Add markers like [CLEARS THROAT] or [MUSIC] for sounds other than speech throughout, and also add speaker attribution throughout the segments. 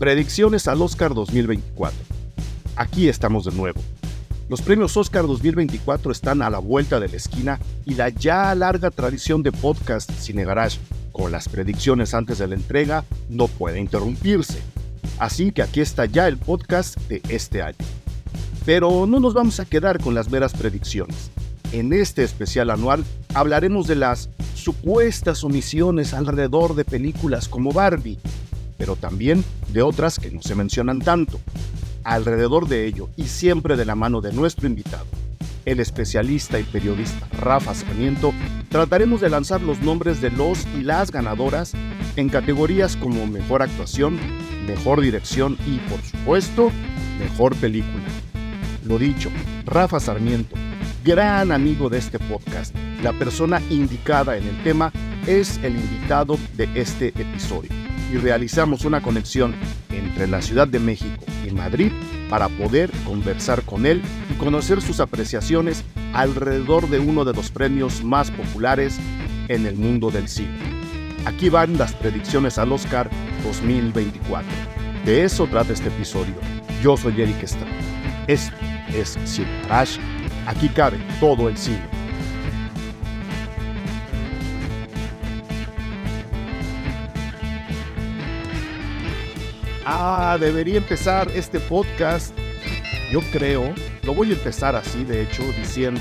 Speaker 1: Predicciones al Oscar 2024. Aquí estamos de nuevo. Los premios Oscar 2024 están a la vuelta de la esquina y la ya larga tradición de podcast Cine Garage con las predicciones antes de la entrega no puede interrumpirse. Así que aquí está ya el podcast de este año. Pero no nos vamos a quedar con las meras predicciones. En este especial anual hablaremos de las supuestas omisiones alrededor de películas como Barbie, pero también de otras que no se mencionan tanto, alrededor de ello y siempre de la mano de nuestro invitado, el especialista y periodista Rafa Sarmiento, trataremos de lanzar los nombres de los y las ganadoras en categorías como mejor actuación, mejor dirección y, por supuesto, mejor película. Lo dicho, Rafa Sarmiento, gran amigo de este podcast, la persona indicada en el tema, es el invitado de este episodio y realizamos una conexión entre la Ciudad de México y Madrid para poder conversar con él y conocer sus apreciaciones alrededor de uno de los premios más populares en el mundo del cine. Aquí van las predicciones al Oscar 2024. De eso trata este episodio. Yo soy Eric Estrada. Esto es Cine Aquí cabe todo el cine. Ah, debería empezar este podcast. Yo creo, lo voy a empezar así, de hecho, diciendo,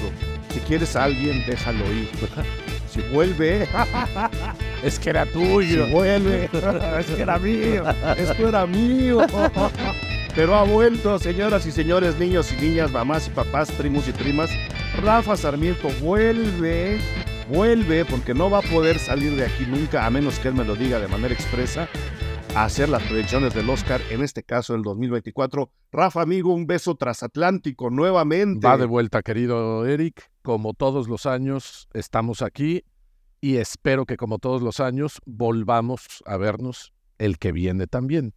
Speaker 1: si quieres a alguien, déjalo ir. [LAUGHS] Si vuelve, [LAUGHS]
Speaker 2: es que era tuyo.
Speaker 1: Si vuelve, [LAUGHS] es que era mío. Esto era mío. Pero ha vuelto, señoras y señores, niños y niñas, mamás y papás, primos y primas. Rafa Sarmiento vuelve, vuelve, porque no va a poder salir de aquí nunca, a menos que él me lo diga de manera expresa a hacer las predicciones del Oscar, en este caso el 2024. Rafa, amigo, un beso transatlántico nuevamente.
Speaker 2: Va de vuelta, querido Eric. Como todos los años, estamos aquí y espero que como todos los años volvamos a vernos el que viene también.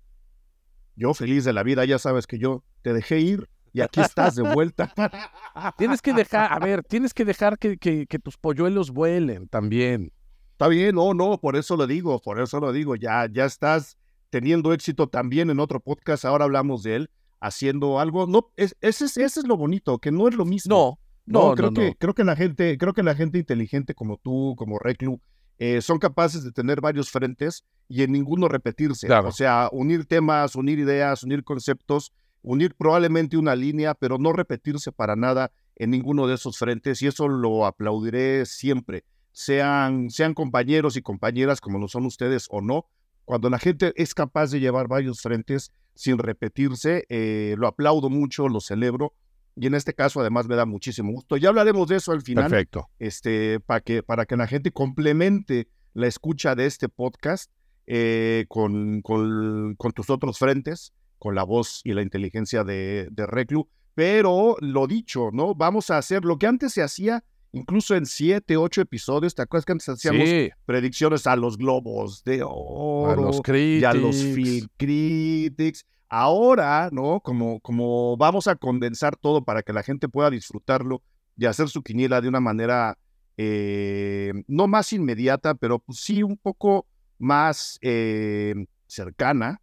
Speaker 1: Yo feliz de la vida, ya sabes que yo te dejé ir y aquí estás de vuelta. [LAUGHS]
Speaker 2: tienes que dejar, a ver, tienes que dejar que, que, que tus polluelos vuelen también.
Speaker 1: Está bien, no, no, por eso lo digo, por eso lo digo, ya, ya estás teniendo éxito también en otro podcast, ahora hablamos de él, haciendo algo. No, es, ese, es, ese es lo bonito, que no es lo mismo.
Speaker 2: No,
Speaker 1: no, creo que creo que la gente, creo que la gente inteligente como tú, como Reclu, eh, son capaces de tener varios frentes y en ninguno repetirse. O sea, unir temas, unir ideas, unir conceptos, unir probablemente una línea, pero no repetirse para nada en ninguno de esos frentes y eso lo aplaudiré siempre. Sean, sean compañeros y compañeras como lo son ustedes o no, cuando la gente es capaz de llevar varios frentes sin repetirse, eh, lo aplaudo mucho, lo celebro. Y en este caso, además, me da muchísimo gusto. Ya hablaremos de eso al final.
Speaker 2: Perfecto.
Speaker 1: Este, para que, para que la gente complemente la escucha de este podcast eh, con, con, tus otros frentes, con la voz y la inteligencia de, de Reclu. Pero lo dicho, ¿no? Vamos a hacer lo que antes se hacía incluso en siete, ocho episodios, ¿te acuerdas que antes hacíamos predicciones a los globos de oro,
Speaker 2: a los critics. y a
Speaker 1: los film critics? Ahora, ¿no? Como, como vamos a condensar todo para que la gente pueda disfrutarlo y hacer su quiniela de una manera eh, no más inmediata, pero pues sí un poco más eh, cercana.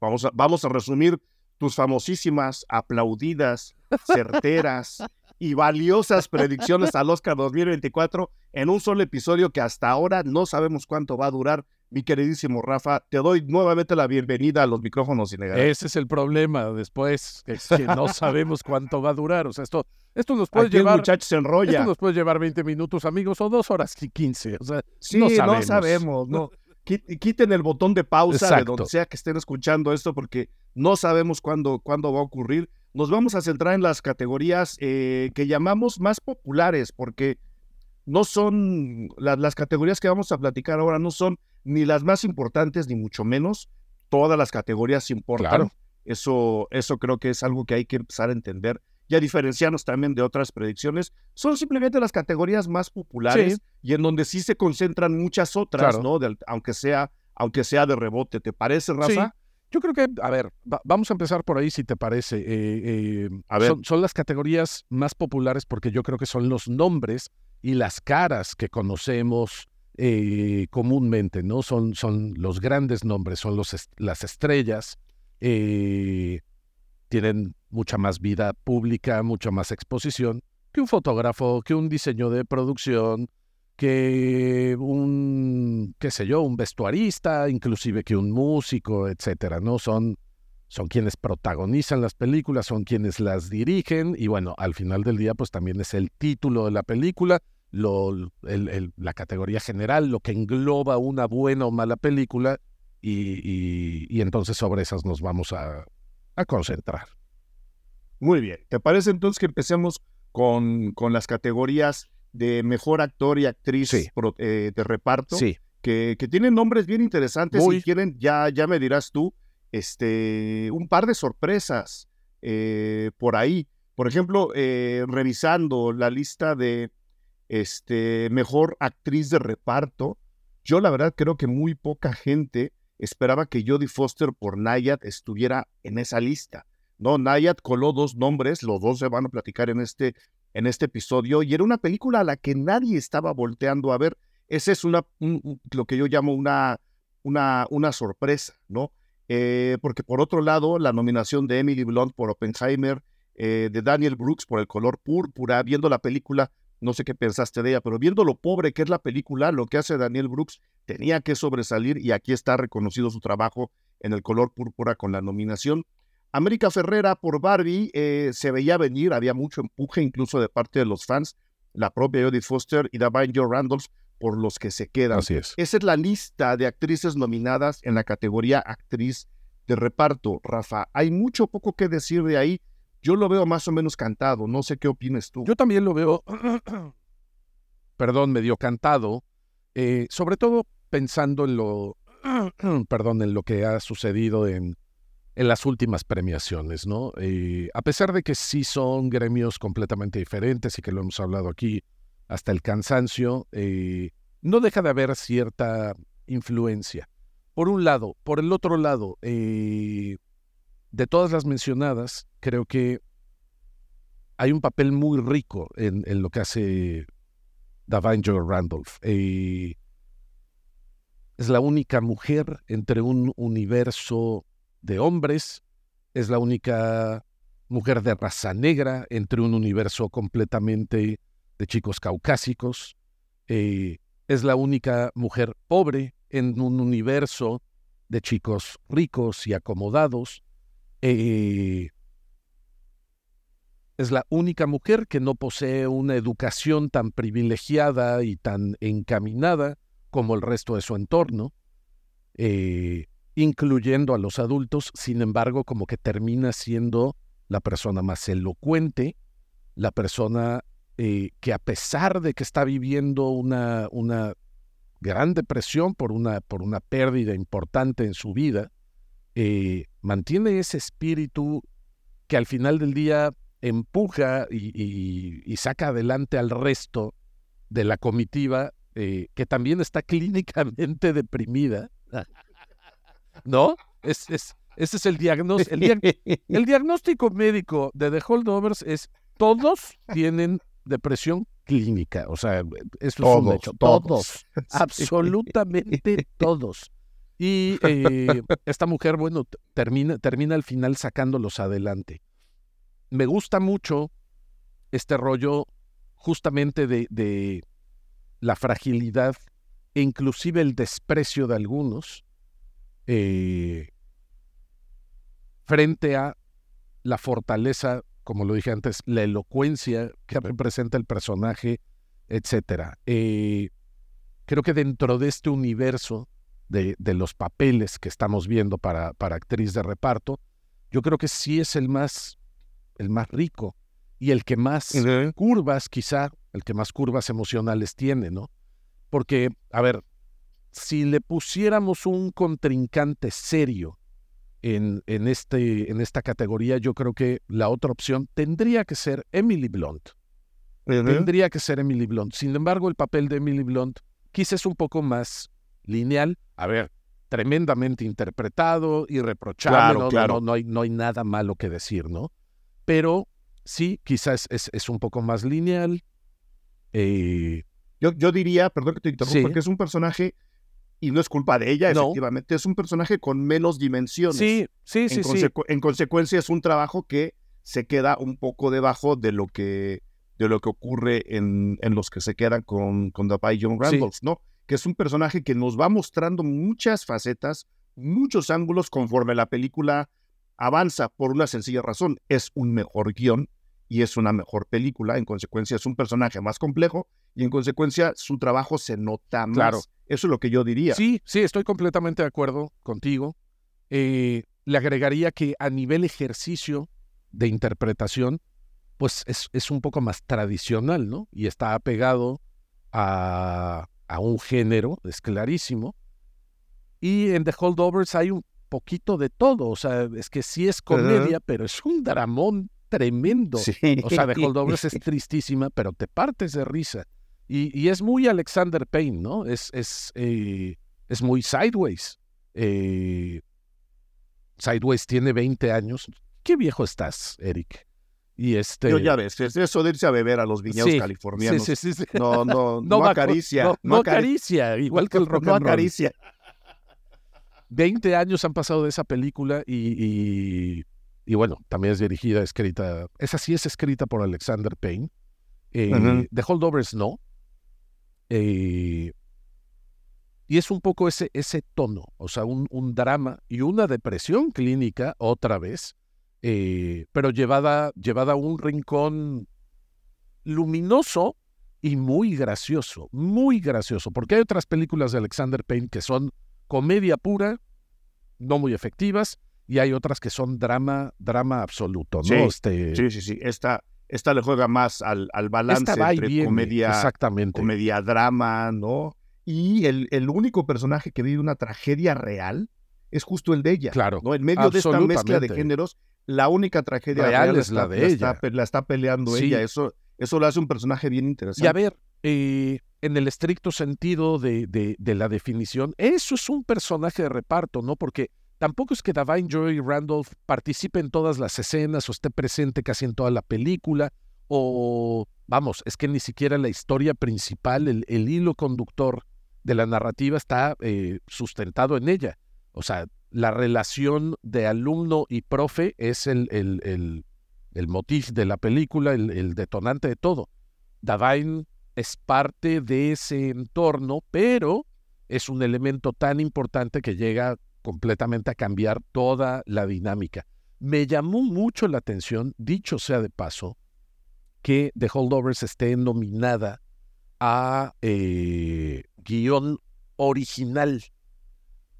Speaker 1: Vamos a, vamos a resumir tus famosísimas, aplaudidas, certeras y valiosas predicciones al Oscar 2024 en un solo episodio que hasta ahora no sabemos cuánto va a durar. Mi queridísimo Rafa, te doy nuevamente la bienvenida a los micrófonos
Speaker 2: Ese es el problema después, es que no [LAUGHS] sabemos cuánto va a durar. O sea, esto, esto nos puede llevar.
Speaker 1: muchachos se enrolla.
Speaker 2: Esto nos puede llevar 20 minutos, amigos, o dos horas y 15. O sea,
Speaker 1: sí, no sabemos. No sabemos no. Quiten el botón de pausa de donde sea que estén escuchando esto, porque no sabemos cuándo, cuándo va a ocurrir nos vamos a centrar en las categorías eh, que llamamos más populares, porque no son, las categorías que vamos a platicar ahora no son ni las más importantes, ni mucho menos. Todas las categorías importan. Eso, eso creo que es algo que hay que empezar a entender y a diferenciarnos también de otras predicciones. Son simplemente las categorías más populares y en donde sí se concentran muchas otras, ¿no? aunque, sea, aunque sea de rebote. ¿Te parece, Rafa?
Speaker 2: Yo creo que, a ver, vamos a empezar por ahí si te parece. Eh, eh, a ver. Son, las categorías más populares porque yo creo que son los nombres y las caras que conocemos eh, comúnmente, ¿no? Son, son los grandes nombres, son los las estrellas eh, tienen mucha más vida pública, mucha más exposición que un fotógrafo, que un diseño de producción, que un, qué sé yo, un vestuarista, inclusive que un músico, etcétera, ¿no? Son, son quienes protagonizan las películas, son quienes las dirigen y bueno, al final del día pues también es el título de la película, lo, la categoría general, lo que engloba una buena o mala película y, y, entonces sobre esas nos vamos a, a, concentrar.
Speaker 1: Muy bien, ¿te parece entonces que empecemos con, con las categorías de mejor actor y actriz eh, de reparto?
Speaker 2: Sí.
Speaker 1: Que, que, tienen nombres bien interesantes y quieren, ya, ya me dirás tú, este, un par de sorpresas eh, por ahí. Por ejemplo, eh, revisando la lista de este, mejor actriz de reparto, yo la verdad creo que muy poca gente esperaba que Jodie Foster por Nayad estuviera en esa lista. No, Nayad coló dos nombres, los dos se van a platicar en este, en este episodio, y era una película a la que nadie estaba volteando a ver. Esa es una, lo que yo llamo una, una, una sorpresa, ¿no? Eh, porque por otro lado, la nominación de Emily Blunt por Oppenheimer, eh, de Daniel Brooks por El color púrpura, viendo la película, no sé qué pensaste de ella, pero viendo lo pobre que es la película, lo que hace Daniel Brooks tenía que sobresalir y aquí está reconocido su trabajo en el color púrpura con la nominación. América Ferrera por Barbie eh, se veía venir, había mucho empuje incluso de parte de los fans, la propia Jodie Foster y Davine Joe Randolph por los que se quedan.
Speaker 2: Así es.
Speaker 1: Esa es la lista de actrices nominadas en la categoría actriz de reparto. Rafa, hay mucho poco que decir de ahí. Yo lo veo más o menos cantado, no sé qué opinas tú.
Speaker 2: Yo también lo veo, [CLEARS THROAT] perdón, medio cantado, eh, sobre todo pensando en lo, [CLEARS THROAT] perdón, en lo que ha sucedido en, en las últimas premiaciones, ¿no? Eh, a pesar de que sí son gremios completamente diferentes y que lo hemos hablado aquí hasta el cansancio, eh, no deja de haber cierta influencia. Por un lado, por el otro lado, de todas las mencionadas, creo que hay un papel muy rico en, lo que hace Davine Joy Randolph. Eh, es la única mujer entre un universo de hombres, es la única mujer de raza negra entre un universo completamente de chicos caucásicos, eh, es la única mujer pobre en un universo de chicos ricos y acomodados, eh, es la única mujer que no posee una educación tan privilegiada y tan encaminada como el resto de su entorno, eh, incluyendo a los adultos, sin embargo, como que termina siendo la persona más elocuente, la persona eh, que a pesar de que está viviendo una, una gran depresión por una, por una pérdida importante en su vida, eh, mantiene ese espíritu que al final del día empuja y, saca adelante al resto de la comitiva eh, que también está [LAUGHS] clínicamente deprimida. ¿No? Es, es, ese es el diagnóstico. El, diagnóstico médico de The Holdovers es todos tienen depresión clínica. O sea, esto es un hecho. Todos. [LAUGHS] Absolutamente todos. Y eh, esta mujer, bueno, termina, termina al final sacándolos adelante me gusta mucho este rollo justamente de, la fragilidad e inclusive el desprecio de algunos eh, frente a la fortaleza, como lo dije antes, la elocuencia que representa el personaje, etc. Eh, creo que dentro de este universo de, de, los papeles que estamos viendo para, para actriz de reparto, yo creo que sí es el más el más rico y el que más curvas, quizá, el que más curvas emocionales tiene, ¿no? Porque, a ver, si le pusiéramos un contrincante serio en, en, este, en esta categoría, yo creo que la otra opción tendría que ser Emily Blunt. Tendría que ser Emily Blunt. Sin embargo, el papel de Emily Blunt quizás es un poco más lineal. A ver, tremendamente interpretado, irreprochable, no, no, hay, no hay nada malo que decir, ¿no? pero sí, quizás es, es, un poco más lineal. Eh,
Speaker 1: yo, yo, diría, perdón que te interrumpa, porque es un personaje y no es culpa de ella, efectivamente, es un personaje con menos dimensiones.
Speaker 2: Sí, sí, sí,
Speaker 1: en, en consecuencia es un trabajo que se queda un poco debajo de lo que, de lo que ocurre en, en los que se quedan con, con The John Randolph, ¿no? Que es un personaje que nos va mostrando muchas facetas, muchos ángulos conforme la película avanza por una sencilla razón. Es un mejor guion y es una mejor película. En consecuencia, es un personaje más complejo y en consecuencia su trabajo se nota más. Claro. Eso es lo que yo diría.
Speaker 2: Sí, sí, estoy completamente de acuerdo contigo. Eh, le agregaría que a nivel ejercicio de interpretación, pues es, es, un poco más tradicional, ¿no? Y está apegado a, a un género, es clarísimo. Y en The Holdovers hay un poquito de todo, o sea, es que sí es comedia, pero es un dramón tremendo. O sea, The [LAUGHS] Holdovers es tristísima, pero te partes de risa. Y, es muy Alexander Payne, ¿no? Es, es, eh, es muy Sideways. Eh, Sideways tiene 20 años. ¿Qué viejo estás, Eric? Y este...
Speaker 1: Yo ya ves, es eso de irse a beber a los viñedos californianos. Sí, sí, sí, no, no, [LAUGHS] no, acaricia.
Speaker 2: No, acaricia, igual que el rock [LAUGHS]
Speaker 1: and roll. No acaricia.
Speaker 2: 20 años han pasado de esa película y, y, bueno, también es dirigida, escrita, esa sí es escrita por Alexander Payne. Eh, The Holdovers no. Eh, y es un poco ese, ese tono, o sea, un, un drama y una depresión clínica otra vez, eh, pero llevada, llevada a un rincón luminoso y muy gracioso, muy gracioso, porque hay otras películas de Alexander Payne que son comedia pura, no muy efectivas, y hay otras que son drama, drama absoluto, ¿no?
Speaker 1: Sí, este... sí, sí, sí. Esta, esta le juega más al, al balance entre comedia,
Speaker 2: exactamente.
Speaker 1: comedia drama, ¿no? Y el, el único personaje que vive una tragedia real es justo el de ella.
Speaker 2: Claro.
Speaker 1: ¿no? En medio de esta mezcla de géneros, la única tragedia real, es la de ella. Está, la está peleando ella. Eso, eso lo hace un personaje bien interesante.
Speaker 2: Y a ver, eh, en el estricto sentido de, de, la definición, eso es un personaje de reparto, ¿no? Porque tampoco es que Davine Joy Randolph participe en todas las escenas o esté presente casi en toda la película, o vamos, es que ni siquiera la historia principal, el, hilo conductor de la narrativa está eh, sustentado en ella. O sea, la relación de alumno y profe es el, el, el, el motif de la película, el, detonante de todo. Davine es parte de ese entorno, pero es un elemento tan importante que llega completamente a cambiar toda la dinámica. Me llamó mucho la atención, dicho sea de paso, que The Holdovers esté nominada a eh, guion original.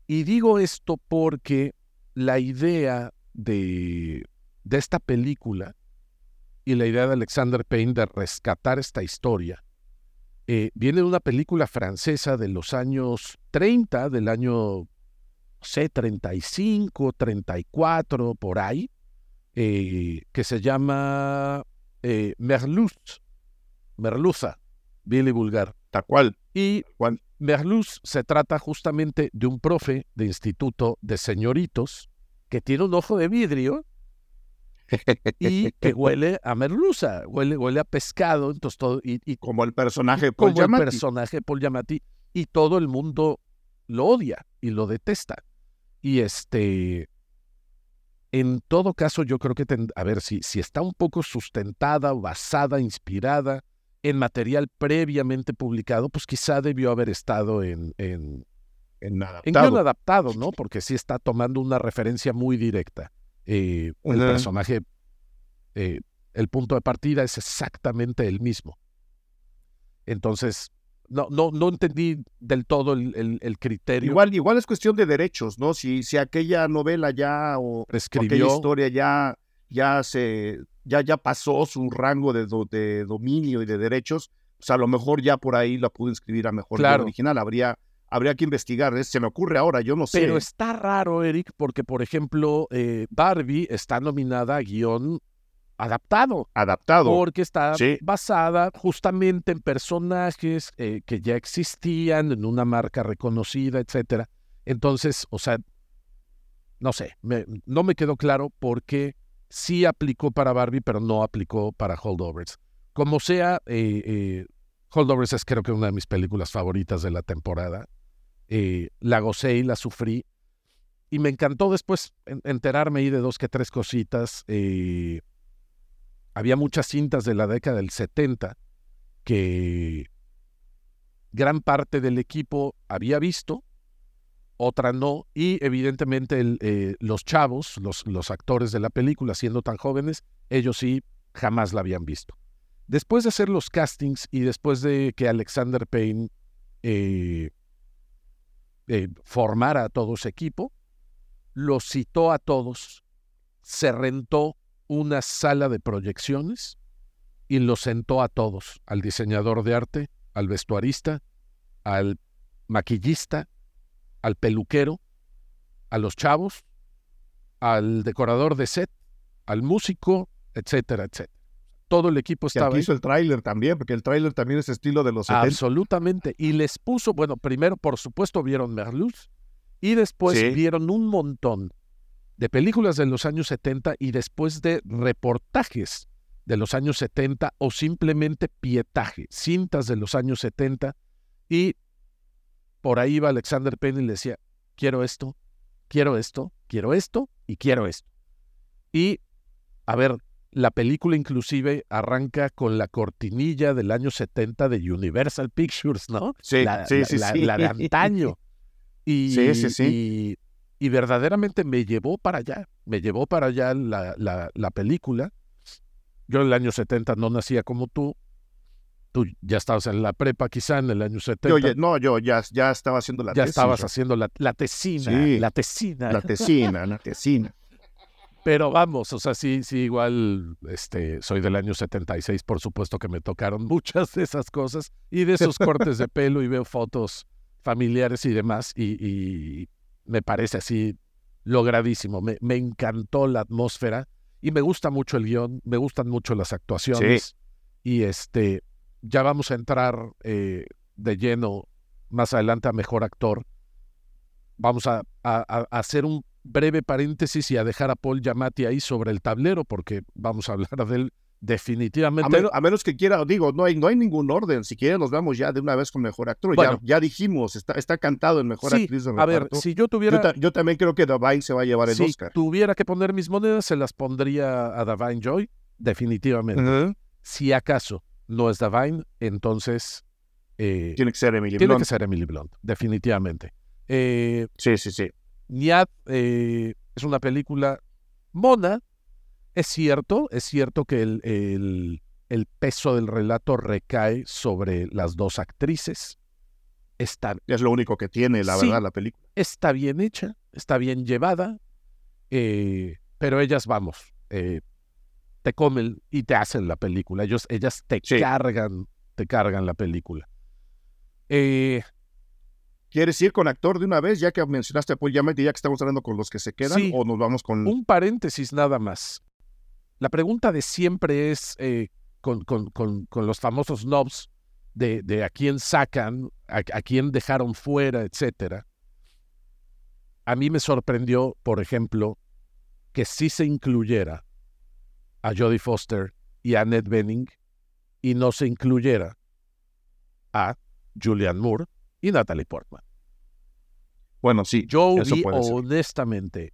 Speaker 2: Y digo esto porque la idea de, de esta película y la idea de Alexander Payne de rescatar esta historia eh, viene de una película francesa de los años 30, del año, sé, 35, 34, por ahí, eh, que se llama eh, Merluz, Merluza, Billy Vulgar.
Speaker 1: Tal cual.
Speaker 2: Y
Speaker 1: cual.
Speaker 2: Merluz se trata justamente de un profe de instituto de señoritos que tiene un ojo de vidrio y que [LAUGHS] huele a merluza, huele, huele a pescado, entonces todo, y,
Speaker 1: como el personaje Paul como
Speaker 2: el personaje Paul Giamatti, y todo el mundo lo odia y lo detesta. Y este, en todo caso, yo creo que, a ver, si, si está un poco sustentada, basada, inspirada en material previamente publicado, pues quizá debió haber estado en, en,
Speaker 1: en adaptado.
Speaker 2: En adaptado, ¿no? Porque sí está tomando una referencia muy directa. Eh, el personaje, eh, el punto de partida es exactamente el mismo. Entonces, no, no, no entendí del todo el, el, criterio.
Speaker 1: Igual, igual es cuestión de derechos, ¿no? Si, si aquella novela ya o, aquella historia ya, ya se, ya, ya pasó su rango de, de, dominio y de derechos, pues a lo mejor ya por ahí la pudo inscribir a mejor
Speaker 2: claro.
Speaker 1: original. Habría, habría que investigar. Se me ocurre ahora, yo no sé.
Speaker 2: Pero está raro, Eric, porque, por ejemplo, eh, Barbie está nominada a guion adaptado.
Speaker 1: Adaptado.
Speaker 2: Porque está basada justamente en personajes eh, que ya existían, en una marca reconocida, etcétera. Entonces, o sea, no sé, no me quedó claro por qué sí aplicó para Barbie, pero no aplicó para Holdovers. Como sea, Holdovers es creo que una de mis películas favoritas de la temporada. eh, la gocé y la sufrí. Y me encantó después enterarme ahí de dos que tres cositas. Eh, había muchas cintas de la década del 70 que gran parte del equipo había visto, otra no, y evidentemente eh, los chavos, los, actores de la película, siendo tan jóvenes, ellos sí jamás la habían visto. Después de hacer los castings y después de que Alexander Payne eh, eh, formara a todo su equipo, los citó a todos, se rentó una sala de proyecciones y los sentó a todos, al diseñador de arte, al vestuarista, al maquillista, al peluquero, a los chavos, al decorador de set, al músico, etcétera, etcétera. Todo el equipo estaba.
Speaker 1: Que hizo el tráiler también, porque el tráiler también es estilo de los 70.
Speaker 2: Absolutamente. Y les puso, bueno, primero, por supuesto, vieron Merluz y después vieron un montón de películas de los años 70 y después de reportajes de los años 70 o simplemente pietaje, cintas de los años 70 y por ahí iba Alexander Payne y le decía, quiero esto, quiero esto, quiero esto y quiero esto. Y, a ver, la película inclusive arranca con la cortinilla del año 70 de Universal Pictures, ¿no?
Speaker 1: Sí, sí,
Speaker 2: sí,
Speaker 1: la, sí.
Speaker 2: La, de antaño. Y,
Speaker 1: sí, sí, sí.
Speaker 2: Y, verdaderamente me llevó para allá, me llevó para allá la, la, película. Yo en el año 70 no nacía como tú, tú ya estabas en la prepa quizá en el año 70.
Speaker 1: Yo, no, yo ya, ya estaba haciendo la
Speaker 2: ya estabas haciendo la, la tesina, la tesina.
Speaker 1: La tesina, la tesina.
Speaker 2: Pero vamos, o sea, sí, sí, igual, este, soy del año 76, por supuesto que me tocaron muchas de esas cosas y de esos cortes de [LAUGHS] pelo y veo fotos familiares y demás y, me parece así logradísimo. Me, me, encantó la atmósfera y me gusta mucho el guion, me gustan mucho las actuaciones y este, ya vamos a entrar eh, de lleno más adelante a Mejor Actor. Vamos a, a hacer un breve paréntesis y a dejar a Paul Giamatti ahí sobre el tablero, porque vamos a [LAUGHS] hablar de él definitivamente.
Speaker 1: A, menos que quiera, digo, no hay, no hay ningún orden. Si quieren, nos vamos ya de una vez con mejor actor. ya, ya, dijimos, está, está cantado en mejor actriz de
Speaker 2: A ver, si yo tuviera.
Speaker 1: Yo, también creo que Davine se va a llevar el Oscar.
Speaker 2: Si tuviera que poner mis monedas, se las pondría a Davine Joy, definitivamente. Si acaso no es Davine, entonces.
Speaker 1: Eh, tiene que ser Emily
Speaker 2: Tiene
Speaker 1: Blunt.
Speaker 2: que ser Emily Blunt, definitivamente. Eh,
Speaker 1: sí, sí, sí.
Speaker 2: Niad eh, es una película mona. Es cierto, es cierto que el, el, peso del relato recae sobre las dos actrices. Está,
Speaker 1: es lo único que tiene, la verdad, la película.
Speaker 2: Está bien hecha, está bien llevada, eh, pero ellas, vamos, eh, te comen y te hacen la película. Ellos, ellas te cargan, te cargan la película. Eh,
Speaker 1: ¿Quieres ir con actor de una vez, ya que mencionaste a Paul Giamatti, ya que estamos hablando con los que se quedan, o nos vamos con...
Speaker 2: Un paréntesis nada más. La pregunta de siempre es, eh, con, con, con, los famosos knobs, de, de, a quién sacan, a, quién dejaron fuera, etcétera. A mí me sorprendió, por ejemplo, que sí se incluyera a Jodie Foster y a Ned Benning y no se incluyera a Julianne Moore y Natalie Portman.
Speaker 1: Bueno, sí.
Speaker 2: Yo vi honestamente,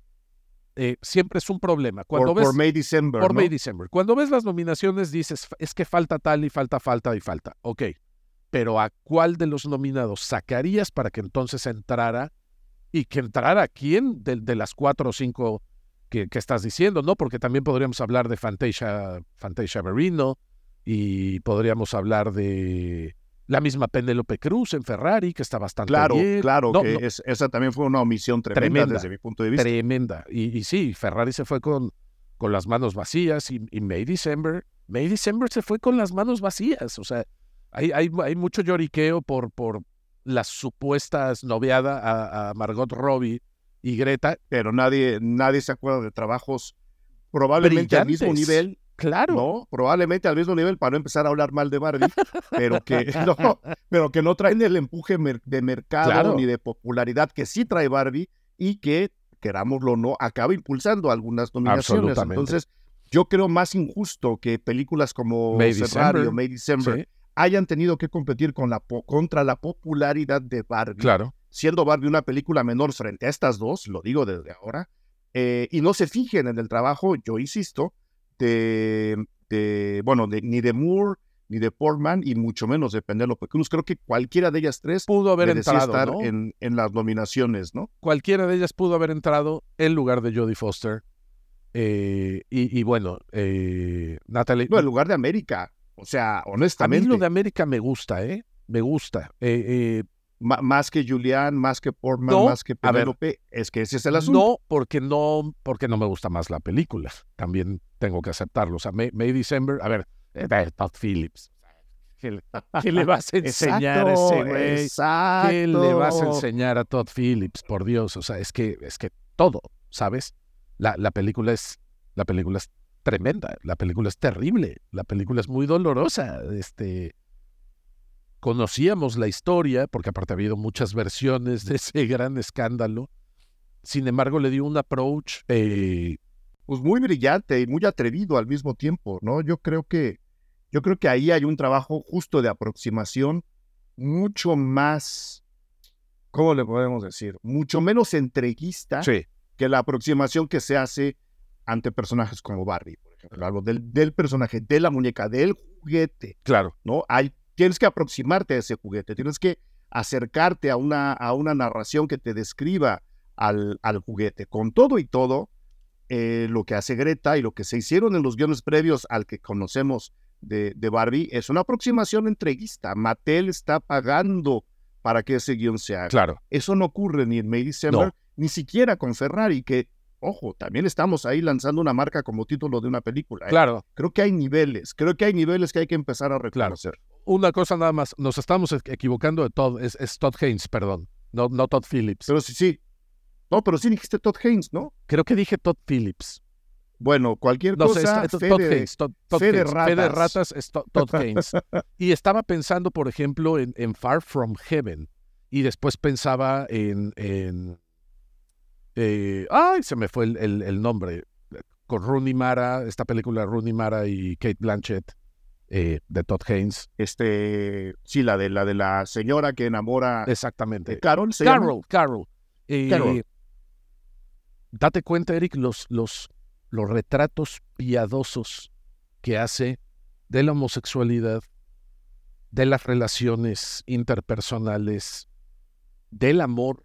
Speaker 2: eh, siempre es un problema. Cuando
Speaker 1: por, ves, May December.
Speaker 2: Por May December. Cuando ves las nominaciones dices, es que falta tal y falta, falta y falta. Ok. Pero ¿a cuál de los nominados sacarías para que entonces entrara y que entrara quién de, de las cuatro o cinco que, que, estás diciendo, ¿no? Porque también podríamos hablar de Fantasia, Fantasia Barrino y podríamos hablar de la misma Penélope Cruz en Ferrari, que está bastante
Speaker 1: claro,
Speaker 2: bien.
Speaker 1: Claro, que esa también fue una omisión tremenda, desde mi punto de vista.
Speaker 2: Tremenda. Y, sí, Ferrari se fue con, con las manos vacías y, May December, May December se fue con las manos vacías. O sea, hay, hay, hay mucho lloriqueo por, por las supuestas noviadas a, Margot Robbie y Greta.
Speaker 1: Pero nadie, nadie se acuerda de trabajos probablemente al mismo nivel
Speaker 2: Claro.
Speaker 1: ¿no? Probablemente al mismo nivel para no empezar a hablar mal de Barbie, pero que [LAUGHS] no, pero que no traen el empuje de mercado ni de popularidad que sí trae Barbie y que, querámoslo o no, acaba impulsando algunas nominaciones. Entonces, yo creo más injusto que películas como Ferrari o May December hayan tenido que competir con la contra la popularidad de Barbie.
Speaker 2: Claro.
Speaker 1: siendo Barbie una película menor frente a estas dos, lo digo desde ahora, eh, y no se fijen en el trabajo, yo insisto, de, de bueno, de, ni de Moore ni de Portman y mucho menos de Penélope Cruz. Creo que cualquiera de ellas tres
Speaker 2: pudo haber entrado
Speaker 1: estar en, en, las nominaciones, ¿no?
Speaker 2: Cualquiera de ellas pudo haber entrado en lugar de Jodie Foster. Eh, y, bueno, eh, Natalie.
Speaker 1: No, en lugar de América. O sea, honestamente.
Speaker 2: A mí lo de América me gusta, ¿eh? Me gusta. Eh, eh
Speaker 1: más que Julián, más que Portman, más que Penélope, es que ese es el asunto.
Speaker 2: No, porque no, porque no me gusta más la película. También tengo que aceptarlo. O sea, May, December, a ver, eh, Todd Phillips. ¿Qué, le vas a [LAUGHS] enseñar a ese güey? ¿Qué le vas a enseñar a Todd Phillips? Por Dios, o sea, es que, es que todo, ¿sabes? La, la película es, la película es tremenda, la película es terrible, la película es muy dolorosa, este, conocíamos la historia, porque aparte ha habido muchas versiones de ese gran escándalo. Sin embargo, le dio un approach. Eh,
Speaker 1: pues muy brillante y muy atrevido al mismo tiempo, ¿no? Yo creo que, yo creo que ahí hay un trabajo justo de aproximación mucho más, ¿cómo le podemos decir? Mucho menos entreguista que la aproximación que se hace ante personajes como Barbie, por ejemplo. Algo del, del personaje, de la muñeca, del juguete.
Speaker 2: Claro.
Speaker 1: ¿No? Hay tienes que aproximarte a ese juguete, tienes que acercarte a una, a una narración que te describa al, al juguete. Con todo y todo, eh, lo que hace Greta y lo que se hicieron en los guiones previos al que conocemos de, de Barbie es una aproximación entreguista. Mattel está pagando para que ese guion se haga.
Speaker 2: Claro.
Speaker 1: Eso no ocurre ni en May December, ni siquiera con Ferrari, que ojo, también estamos ahí lanzando una marca como título de una película. ¿eh?
Speaker 2: Claro.
Speaker 1: Creo que hay niveles, creo que hay niveles que hay que empezar a reconocer.
Speaker 2: Una cosa nada más, nos estamos equivocando de Todd, es, Todd Haynes, perdón, no, no Todd Phillips.
Speaker 1: Pero sí, sí. No, pero sí dijiste Todd Haynes, ¿no?
Speaker 2: Creo que dije Todd Phillips.
Speaker 1: Bueno, cualquier cosa.
Speaker 2: Todd Haynes, Todd, de ratas. es Todd [LAUGHS] Haynes. y estaba pensando, por ejemplo, en, en, Far From Heaven. Y después pensaba en, en eh, ay, se me fue el, nombre. Con Rooney Mara, esta película Rooney Mara y Kate Blanchett eh, de Todd Haynes.
Speaker 1: Este, sí, la de la de la señora que enamora.
Speaker 2: Exactamente.
Speaker 1: Carol, ¿se
Speaker 2: Carol, Carol. Eh, Carol. Date cuenta, Eric, los, los, los retratos piadosos que hace de la homosexualidad, de las relaciones interpersonales, del amor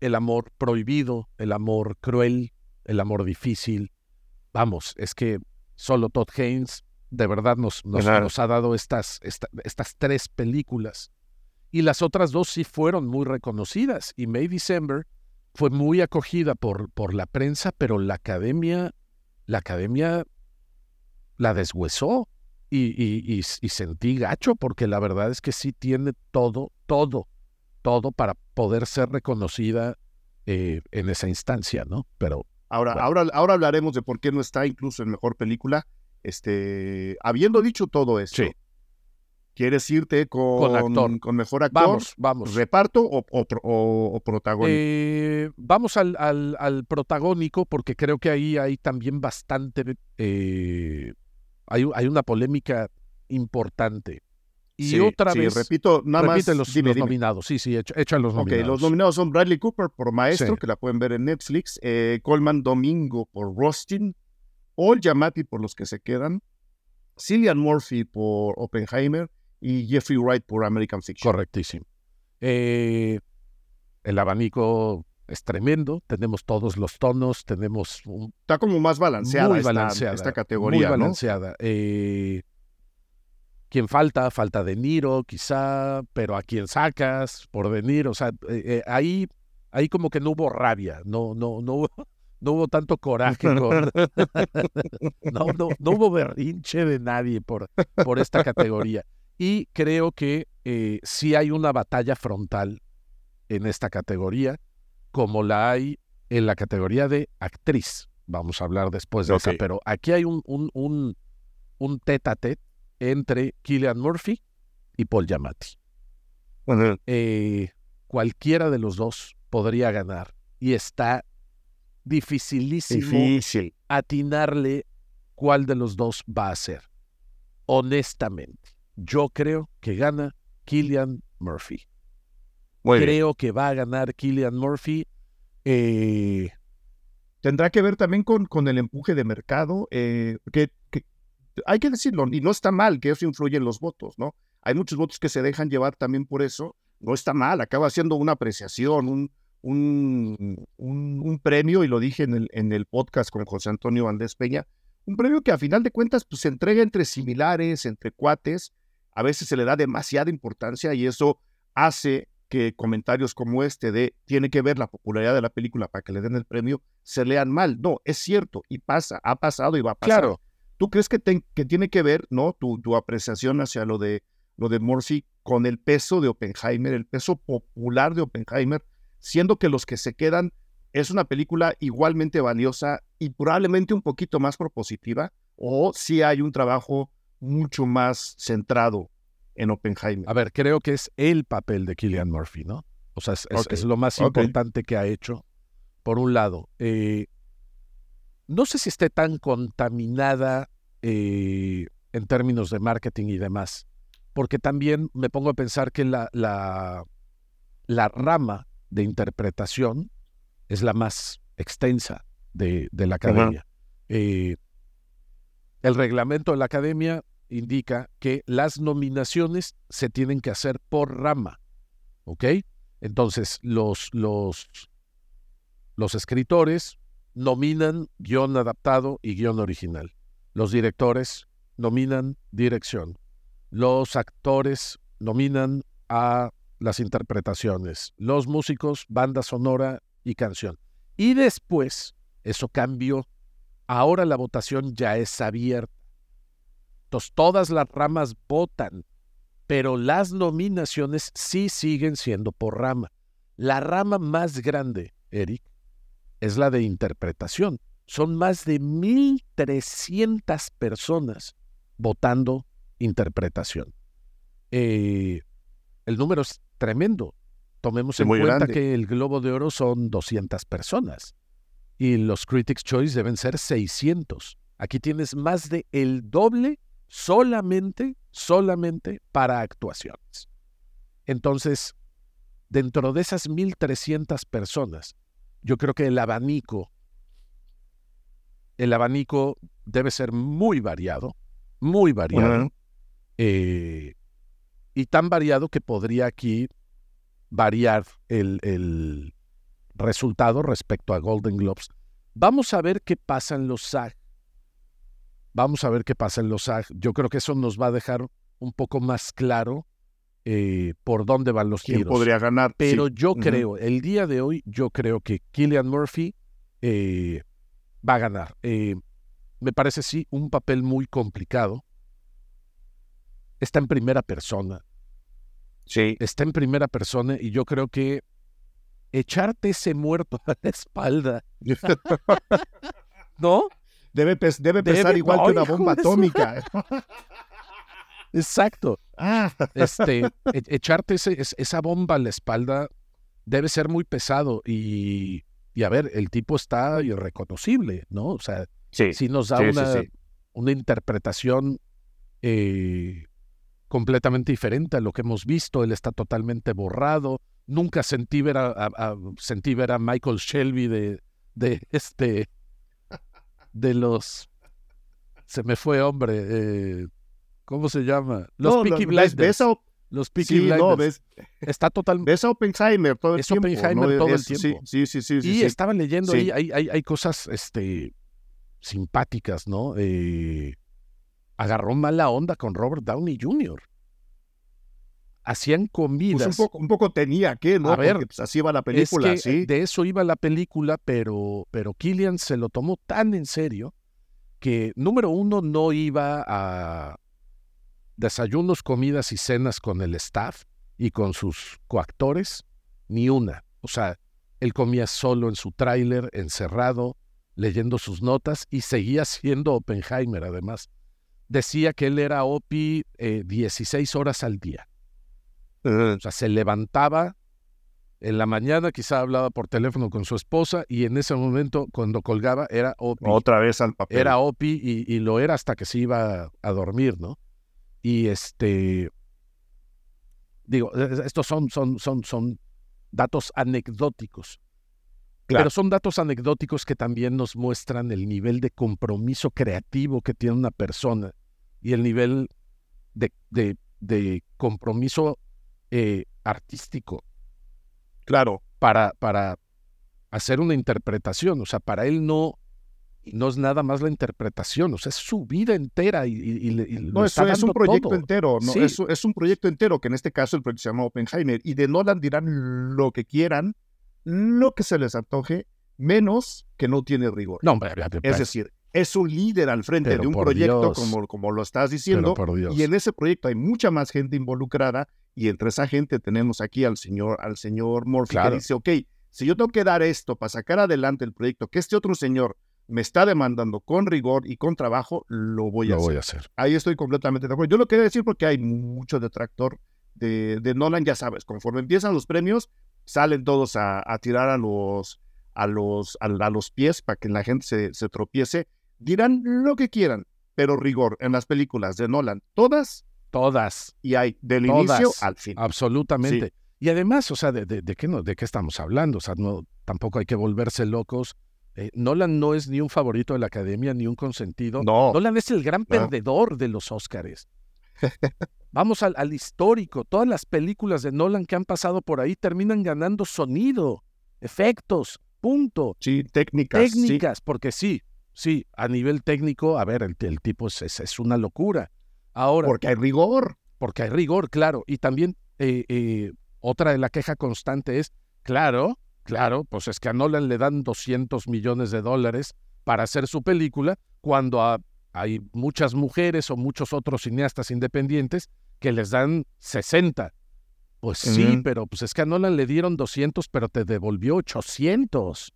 Speaker 2: el amor prohibido, el amor cruel, el amor difícil. Vamos, es que solo Todd Haynes de verdad nos, nos, ha dado estas, estas tres películas. Y las otras dos sí fueron muy reconocidas. Y May December fue muy acogida por, por la prensa, pero la academia, la academia la deshuesó. Y, y, y sentí gacho porque la verdad es que sí tiene todo, todo todo para poder ser reconocida eh, en esa instancia, ¿no? Pero
Speaker 1: ahora, ahora, ahora hablaremos de por qué no está incluso en mejor película. Este, habiendo dicho todo esto, ¿quieres irte con, con, mejor actor?
Speaker 2: Vamos, vamos.
Speaker 1: ¿Reparto o, o, protagónico?
Speaker 2: Eh, vamos al, al, protagónico porque creo que ahí hay también bastante, eh, hay, hay una polémica importante. Y otra vez.
Speaker 1: repito, nada más.
Speaker 2: Los, nominados. Sí, sí, echan los nominados.
Speaker 1: los nominados son Bradley Cooper por Maestro, que la pueden ver en Netflix. Eh, Coleman Domingo por Rustin. Paul Giamatti por Los que se quedan. Cillian Murphy por Oppenheimer. Y Jeffrey Wright por American Fiction.
Speaker 2: Correctísimo. Eh, el abanico es tremendo. Tenemos todos los tonos. Tenemos.
Speaker 1: Está como más balanceada, esta, esta, categoría.
Speaker 2: Muy balanceada. Eh, ¿Quién falta? Falta De Niro, quizá, pero ¿a quién sacas por De Niro? O sea, eh, ahí, ahí como que no hubo rabia, no, no, no, hubo, no hubo tanto coraje. [LAUGHS] [LAUGHS] no, no, no, hubo berrinche de nadie por, por esta categoría. Y creo que eh, sí hay una batalla frontal en esta categoría, como la hay en la categoría de actriz. Vamos a hablar después de esa, pero aquí hay un, un, un, un tete a tete entre Killian Murphy y Paul Giamatti. Bueno, eh, cualquiera de los dos podría ganar y está dificilísimo atinarle cuál de los dos va a ser. Honestamente, yo creo que gana Killian Murphy. creo que va a ganar Killian Murphy. Eh,
Speaker 1: Tendrá que ver también con, con el empuje de mercado, eh, que, hay que decirlo, y no está mal que eso influye en los votos, ¿no? Hay muchos votos que se dejan llevar también por eso, no está mal, acaba siendo una apreciación, un, un, un, premio, y lo dije en el, en el podcast con José Antonio Valdés Peña, un premio que a final de cuentas pues, se entrega entre similares, entre cuates, a veces se le da demasiada importancia y eso hace que comentarios como este de tiene que ver la popularidad de la película para que le den el premio se lean mal. No, es cierto y pasa, ha pasado y va a pasar. Claro. ¿Tú crees que, que tiene que ver, no, tu, tu apreciación hacia lo de lo de Murphy con el peso de Oppenheimer, el peso popular de Oppenheimer, siendo que los que se quedan es una película igualmente valiosa y probablemente un poquito más propositiva, o si hay un trabajo mucho más centrado en Oppenheimer.
Speaker 2: A ver, creo que es el papel de Killian Murphy, ¿no? O sea, es, lo más importante que ha hecho. Por un lado, eh, no sé si esté tan contaminada eh, en términos de marketing y demás, porque también me pongo a pensar que la, la, la rama de interpretación es la más extensa de, la academia. Eh, el reglamento de la academia indica que las nominaciones se tienen que hacer por rama. ¿Ok? Entonces, los, los, los escritores nominan guion adaptado y guion original. Los directores nominan dirección. Los actores nominan a las interpretaciones. Los músicos, banda sonora y canción. Y después, eso cambió. Ahora la votación ya es abierta. Entonces, todas las ramas votan, pero las nominaciones sí siguen siendo por rama. La rama más grande, Eric, es la de interpretación. Son más de 1.300 personas votando interpretación. Eh, el número es tremendo. Tomemos en cuenta que el Globo de Oro son 200 personas y los Critics' Choice deben ser 600. Aquí tienes más de el doble solamente, solamente para actuaciones. Entonces, dentro de esas 1.300 personas, yo creo que el abanico, el abanico debe ser muy variado, muy variado, eh, y tan variado que podría aquí variar el, resultado respecto a Golden Globes. Vamos a ver qué pasa en los SAG. Vamos a ver qué pasa en los SAG. Yo creo que eso nos va a dejar un poco más claro eh, por dónde van los
Speaker 1: ¿Quién podría ganar?
Speaker 2: Pero yo creo, el día de hoy, yo creo que Killian Murphy eh, va a ganar. Eh, me parece sí un papel muy complicado. Está en primera persona.
Speaker 1: Sí.
Speaker 2: Está en primera persona y yo creo que echarte ese muerto [LAUGHS] a la espalda. [LAUGHS] ¿No?
Speaker 1: Debe, debe pesar igual que una bomba atómica.
Speaker 2: Exacto. Ah. Este, [LAUGHS] e, echarte esa bomba a la espalda debe ser muy pesado y, y, a ver, el tipo está irreconocible, ¿no? O sea, sí, nos da una, una interpretación eh, completamente diferente a lo que hemos visto. Él está totalmente borrado. Nunca sentí ver a, sentí ver a Michael Shelby de, de este de los se me fue hombre eh, ¿cómo se llama? Los Peaky Blinders. los Peaky Blinders. está totalmente
Speaker 1: ves a Oppenheimer todo el tiempo.
Speaker 2: Oppenheimer todo el tiempo.
Speaker 1: Sí, sí, sí,
Speaker 2: y estaba leyendo ahí, hay, hay, hay, cosas este, simpáticas, ¿no? Eh, agarró mala onda con Robert Downey Jr. Hacían comidas.
Speaker 1: Pues un, poco, un poco tenía que, ¿no? A ver, pues, así iba la película, ¿sí?
Speaker 2: De eso iba la película, pero, pero Killian se lo tomó tan en serio que, número uno, no iba a desayunos, comidas y cenas con el staff y con sus coactores, ni una. O sea, él comía solo en su tráiler, encerrado, leyendo sus notas y seguía siendo Oppenheimer, además decía que él era OPI 16 eh, horas al día. O sea, se levantaba en la mañana, quizá hablaba por teléfono con su esposa y en ese momento, cuando colgaba, era OPI.
Speaker 1: Otra vez al papel.
Speaker 2: Era OPI y, lo era hasta que se iba a dormir, ¿no? Y este. Digo, e, e, estos son, son, son, son datos anecdóticos. Pero son datos anecdóticos que también nos muestran el nivel de compromiso creativo que tiene una persona y el nivel de, de, compromiso eh, artístico.
Speaker 1: Claro.
Speaker 2: Para, para hacer una interpretación. O sea, para él no, no es nada más la interpretación, o sea, es su vida entera y,
Speaker 1: no, eso es un proyecto entero, no, es, es, un proyecto entero, que en este caso el proyecto se llama Oppenheimer, y de Nolan dirán lo que quieran, lo que se les antoje, menos que no tiene rigor.
Speaker 2: No,
Speaker 1: es decir, es un líder al frente de un proyecto, como, como lo estás diciendo, y en ese proyecto hay mucha más gente involucrada, y entre esa gente tenemos aquí al señor, al señor Murphy que dice, ok, si yo tengo que dar esto para sacar adelante el proyecto, que este otro señor me está demandando con rigor y con trabajo, lo voy a,
Speaker 2: lo
Speaker 1: hacer.
Speaker 2: Voy a hacer.
Speaker 1: Ahí estoy completamente de acuerdo. Yo lo quería decir porque hay mucho detractor de, de Nolan, ya sabes, conforme empiezan los premios, salen todos a, tirar a los, a los, a, los pies para que la gente se, se tropiece. Dirán lo que quieran, pero rigor en las películas de Nolan, todas.
Speaker 2: Todas.
Speaker 1: Y hay del inicio al fin.
Speaker 2: Absolutamente. Y además, o sea, ¿de, de, qué no, ¿de qué estamos hablando? O sea, no, tampoco hay que volverse locos eh, Nolan no es ni un favorito de la academia, ni un consentido.
Speaker 1: No.
Speaker 2: Nolan es el gran perdedor de los Óscares. [LAUGHS] Vamos al, histórico. Todas las películas de Nolan que han pasado por ahí terminan ganando sonido, efectos, punto.
Speaker 1: Sí, técnicas.
Speaker 2: Técnicas, porque sí, sí, a nivel técnico, a ver, el, tipo es, es, una locura. Ahora.
Speaker 1: Porque hay rigor.
Speaker 2: Porque hay rigor, claro. Y también eh, eh, otra de la queja constante es, claro, Claro, pues es que a Nolan le dan 200 millones de dólares para hacer su película cuando hay muchas mujeres o muchos otros cineastas independientes que les dan 60. Pues sí, pero pues es que a Nolan le dieron 200, pero te devolvió 800.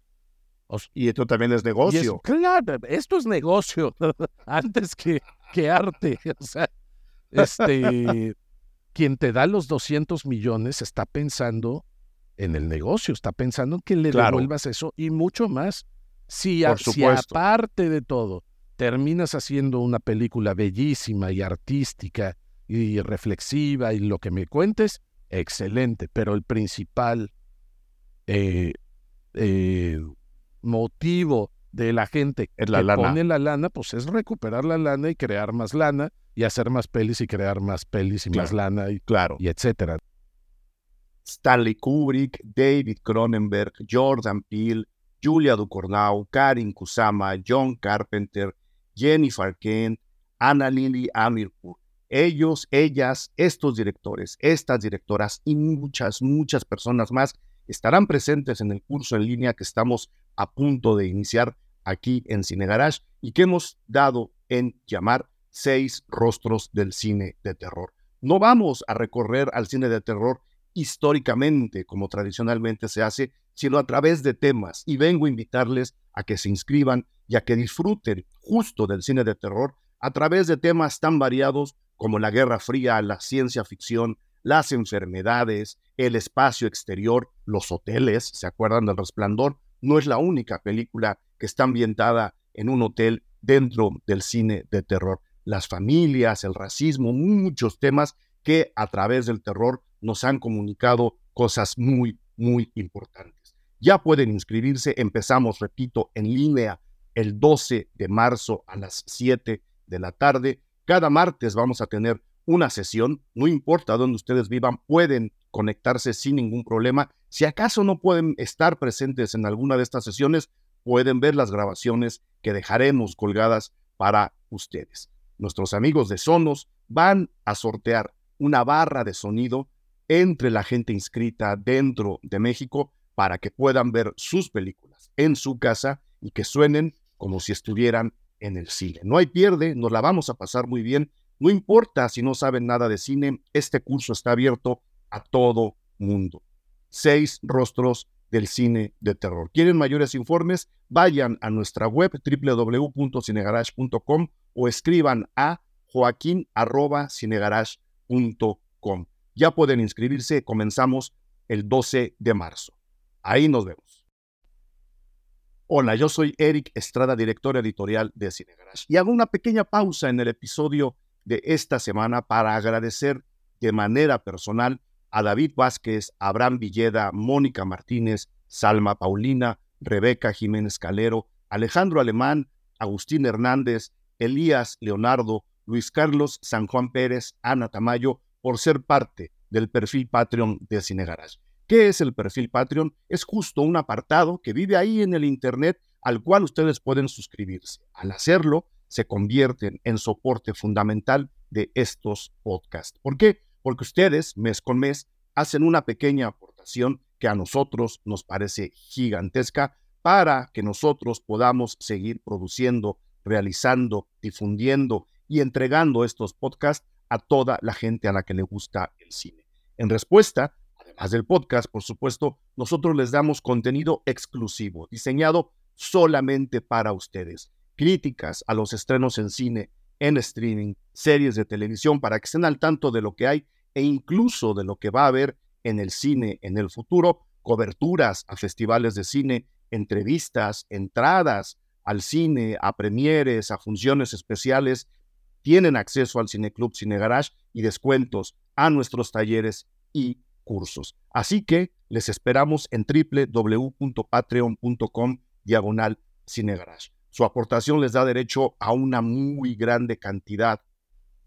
Speaker 1: y esto también es negocio.
Speaker 2: claro, esto es negocio [LAUGHS] antes que, que arte. [LAUGHS] O sea, este, quien te da los 200 millones está pensando en el negocio, está pensando en que le devuelvas eso y mucho más. Si, aparte de todo terminas haciendo una película bellísima y artística y reflexiva y lo que me cuentes, excelente, pero el principal eh, eh, motivo de la gente
Speaker 1: es la
Speaker 2: que pone la lana, pues es recuperar la lana y crear más lana y hacer más pelis y crear más pelis y más lana y,
Speaker 1: claro.
Speaker 2: y etcétera.
Speaker 1: Stanley Kubrick, David Cronenberg, Jordan Peele, Julia Ducournau, Karin Kusama, John Carpenter, Jennifer Kent, Anna Lily Amirpur. Ellos, ellas, estos directores, estas directoras y muchas, muchas personas más estarán presentes en el curso en línea que estamos a punto de iniciar aquí en Cine Garage y que hemos dado en llamar Seis Rostros del Cine de Terror. No vamos a recorrer al cine de terror históricamente, como tradicionalmente se hace, sino a través de temas. Y vengo a invitarles a que se inscriban y a que disfruten justo del cine de terror a través de temas tan variados como la Guerra Fría, la ciencia ficción, las enfermedades, el espacio exterior, los hoteles, ¿se acuerdan del resplandor? No es la única película que está ambientada en un hotel dentro del cine de terror. Las familias, el racismo, muchos temas que a través del terror nos han comunicado cosas muy, muy importantes. Ya pueden inscribirse, empezamos, repito, en línea el 12 de marzo a las 7 de la tarde. Cada martes vamos a tener una sesión, no importa dónde ustedes vivan, pueden conectarse sin ningún problema. Si acaso no pueden estar presentes en alguna de estas sesiones, pueden ver las grabaciones que dejaremos colgadas para ustedes. Nuestros amigos de Sonos van a sortear una barra de sonido entre la gente inscrita dentro de México para que puedan ver sus películas en su casa y que suenen como si estuvieran en el cine. No hay pierde, nos la vamos a pasar muy bien. No importa si no saben nada de cine, este curso está abierto a todo mundo. Seis rostros del cine de terror. ¿Quieren mayores informes? Vayan a nuestra web www.cinegarage.com o escriban a joaquín.cinegarage.com. Ya pueden inscribirse, comenzamos el 12 de marzo. Ahí nos vemos. Hola, yo soy Eric Estrada, director editorial de Cine Garage, y hago una pequeña pausa en el episodio de esta semana para agradecer de manera personal a David Vázquez, Abraham Villeda, Mónica Martínez, Salma Paulina, Rebeca Jiménez Calero, Alejandro Alemán, Agustín Hernández, Elías Leonardo, Luis Carlos San Juan Pérez, Ana Tamayo, por ser parte del perfil Patreon de Cine ¿Qué es el perfil Patreon? Es justo un apartado que vive ahí en el Internet al cual ustedes pueden suscribirse. Al hacerlo, se convierten en soporte fundamental de estos podcasts. ¿Por qué? Porque ustedes, mes con mes, hacen una pequeña aportación que a nosotros nos parece gigantesca para que nosotros podamos seguir produciendo, realizando, difundiendo y entregando estos podcasts a toda la gente a la que le gusta el cine. En respuesta, además del podcast, por supuesto, nosotros les damos contenido exclusivo, diseñado solamente para ustedes. Críticas a los estrenos en cine, en streaming, series de televisión, para que estén al tanto de lo que hay e incluso de lo que va a haber en el cine en el futuro, coberturas a festivales de cine, entrevistas, entradas al cine, a premieres, a funciones especiales, tienen acceso al Cine Club Cine Garage y descuentos a nuestros talleres y cursos. Así que les esperamos en www.patreon.com diagonal Cine Garage. Su aportación les da derecho a una muy grande cantidad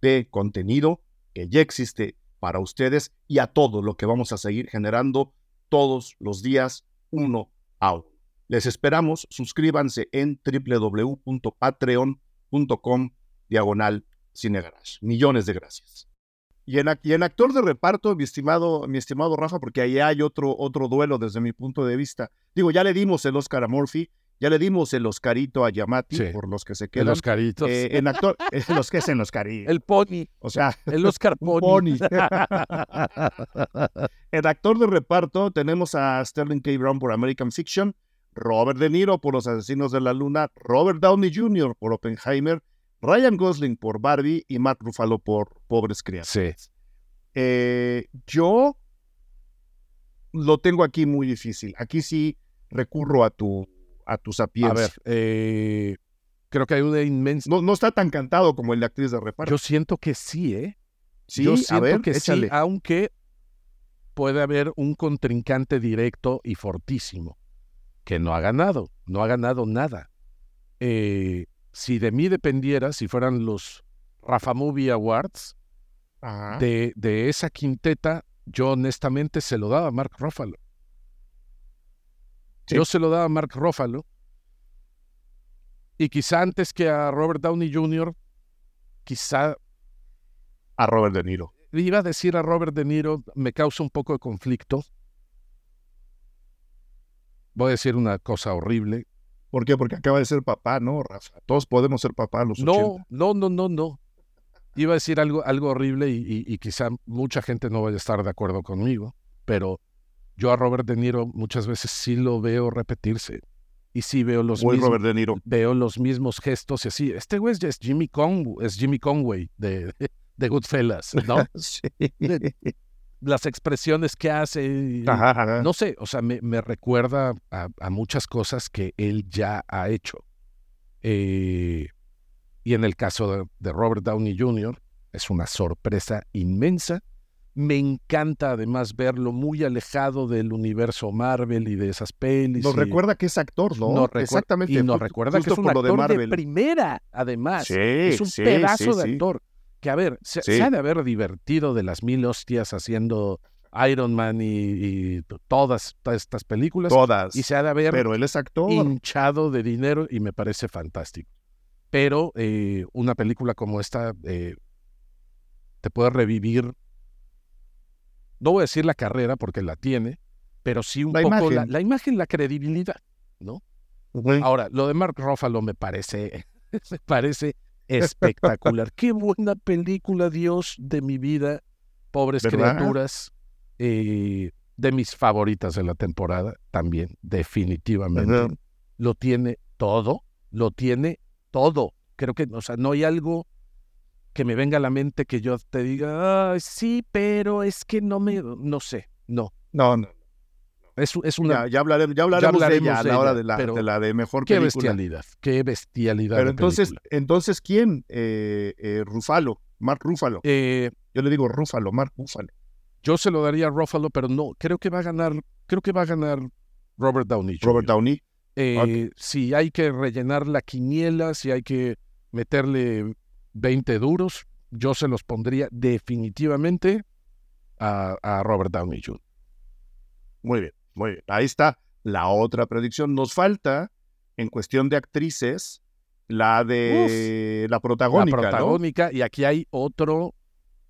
Speaker 1: de contenido que ya existe para ustedes y a todo lo que vamos a seguir generando todos los días uno a uno. Les esperamos, suscríbanse en www.patreon.com diagonal Cine Garage. Millones de gracias. Y en, en, actor de reparto, mi estimado, mi estimado Rafa, porque ahí hay otro, otro duelo desde mi punto de vista. Digo, ya le dimos el Oscar a Murphy, ya le dimos el Oscarito a Yamati, por los que se quedan.
Speaker 2: El Oscarito.
Speaker 1: Eh, en actor, [LAUGHS] eh, los que es en Oscarito.
Speaker 2: El Pony.
Speaker 1: O sea,
Speaker 2: el Oscar [LAUGHS] Pony. [LAUGHS]
Speaker 1: en actor de reparto tenemos a Sterling K. Brown por American Fiction, Robert De Niro por Los Asesinos de la Luna, Robert Downey Jr. por Oppenheimer, Ryan Gosling por Barbie y Matt Ruffalo por Pobres Criaturas.
Speaker 2: Sí.
Speaker 1: Eh, yo lo tengo aquí muy difícil. Aquí sí recurro a tu, a tu sapiencia. A ver,
Speaker 2: eh, creo que hay una inmensa...
Speaker 1: No, no está tan cantado como el de actriz de reparto.
Speaker 2: Yo siento que sí, ¿eh?
Speaker 1: Sí,
Speaker 2: Yo siento que sí, aunque puede haber un contrincante directo y fortísimo que no ha ganado, no ha ganado nada. Eh, si de mí dependiera, si fueran los Rafa Movie Awards, de, de, esa quinteta, yo honestamente se lo daba a Mark Ruffalo. Yo se lo daba a Mark Ruffalo. Y quizá antes que a Robert Downey Jr., quizá...
Speaker 1: A Robert De Niro.
Speaker 2: Iba a decir a Robert De Niro, me causa un poco de conflicto. Voy a decir una cosa horrible.
Speaker 1: ¿Por qué? Porque acaba de ser papá, ¿no, Rafa? Todos podemos ser papá a los
Speaker 2: no, No, no, no, no. Iba a decir algo, algo horrible y, quizá mucha gente no vaya a estar de acuerdo conmigo, pero yo a Robert De Niro muchas veces sí lo veo repetirse. Y sí veo los, mismos,
Speaker 1: Robert de Niro.
Speaker 2: veo los mismos gestos y así. Este güey es Jimmy, Conway, es Jimmy Conway de, [LAUGHS] de Goodfellas, ¿no? [LAUGHS] sí las expresiones que hace. No sé, o sea, me, recuerda a, muchas cosas que él ya ha hecho. Eh, y en el caso de, Robert Downey Jr., es una sorpresa inmensa. Me encanta además verlo muy alejado del universo Marvel y de esas pelis.
Speaker 1: Nos recuerda que es actor, ¿no?
Speaker 2: Exactamente. Y nos recuerda que es un actor de, primera, además. es un pedazo de actor que a ver, se, ha de haber divertido de las mil hostias haciendo Iron Man y, todas, estas películas.
Speaker 1: Todas.
Speaker 2: Y se ha de haber
Speaker 1: pero él es actor.
Speaker 2: hinchado de dinero y me parece fantástico. Pero eh, una película como esta eh, te puede revivir, no voy a decir la carrera porque la tiene, pero sí un poco La, imagen, la credibilidad, ¿no? Ahora, lo de Mark Ruffalo me parece, [LAUGHS] me parece espectacular. Qué buena película, Dios de mi vida, pobres criaturas. Eh, de mis favoritas de la temporada también, definitivamente. Lo tiene todo, lo tiene todo. Creo que, o sea, no hay algo que me venga a la mente que yo te diga, sí, pero es que no me, no sé, no.
Speaker 1: No, no.
Speaker 2: Es, una,
Speaker 1: ya, hablaremos, ya hablaremos, de ella a la hora de la, de la de mejor
Speaker 2: qué bestialidad, qué bestialidad.
Speaker 1: Pero entonces, entonces ¿quién? Eh, eh, Rufalo, Mark Rufalo.
Speaker 2: Eh,
Speaker 1: yo le digo Rufalo, Mark Rufalo.
Speaker 2: Yo se lo daría a Ruffalo, pero no, creo que va a ganar, creo que va a ganar Robert Downey. Jr.
Speaker 1: Robert Downey.
Speaker 2: Eh, Si hay que rellenar la quiniela, si hay que meterle 20 duros, yo se los pondría definitivamente a, a Robert Downey Jr.
Speaker 1: Muy bien, muy bien. Ahí está la otra predicción. Nos falta, en cuestión de actrices, la de la protagónica.
Speaker 2: La
Speaker 1: ¿no?
Speaker 2: protagónica, y aquí hay otro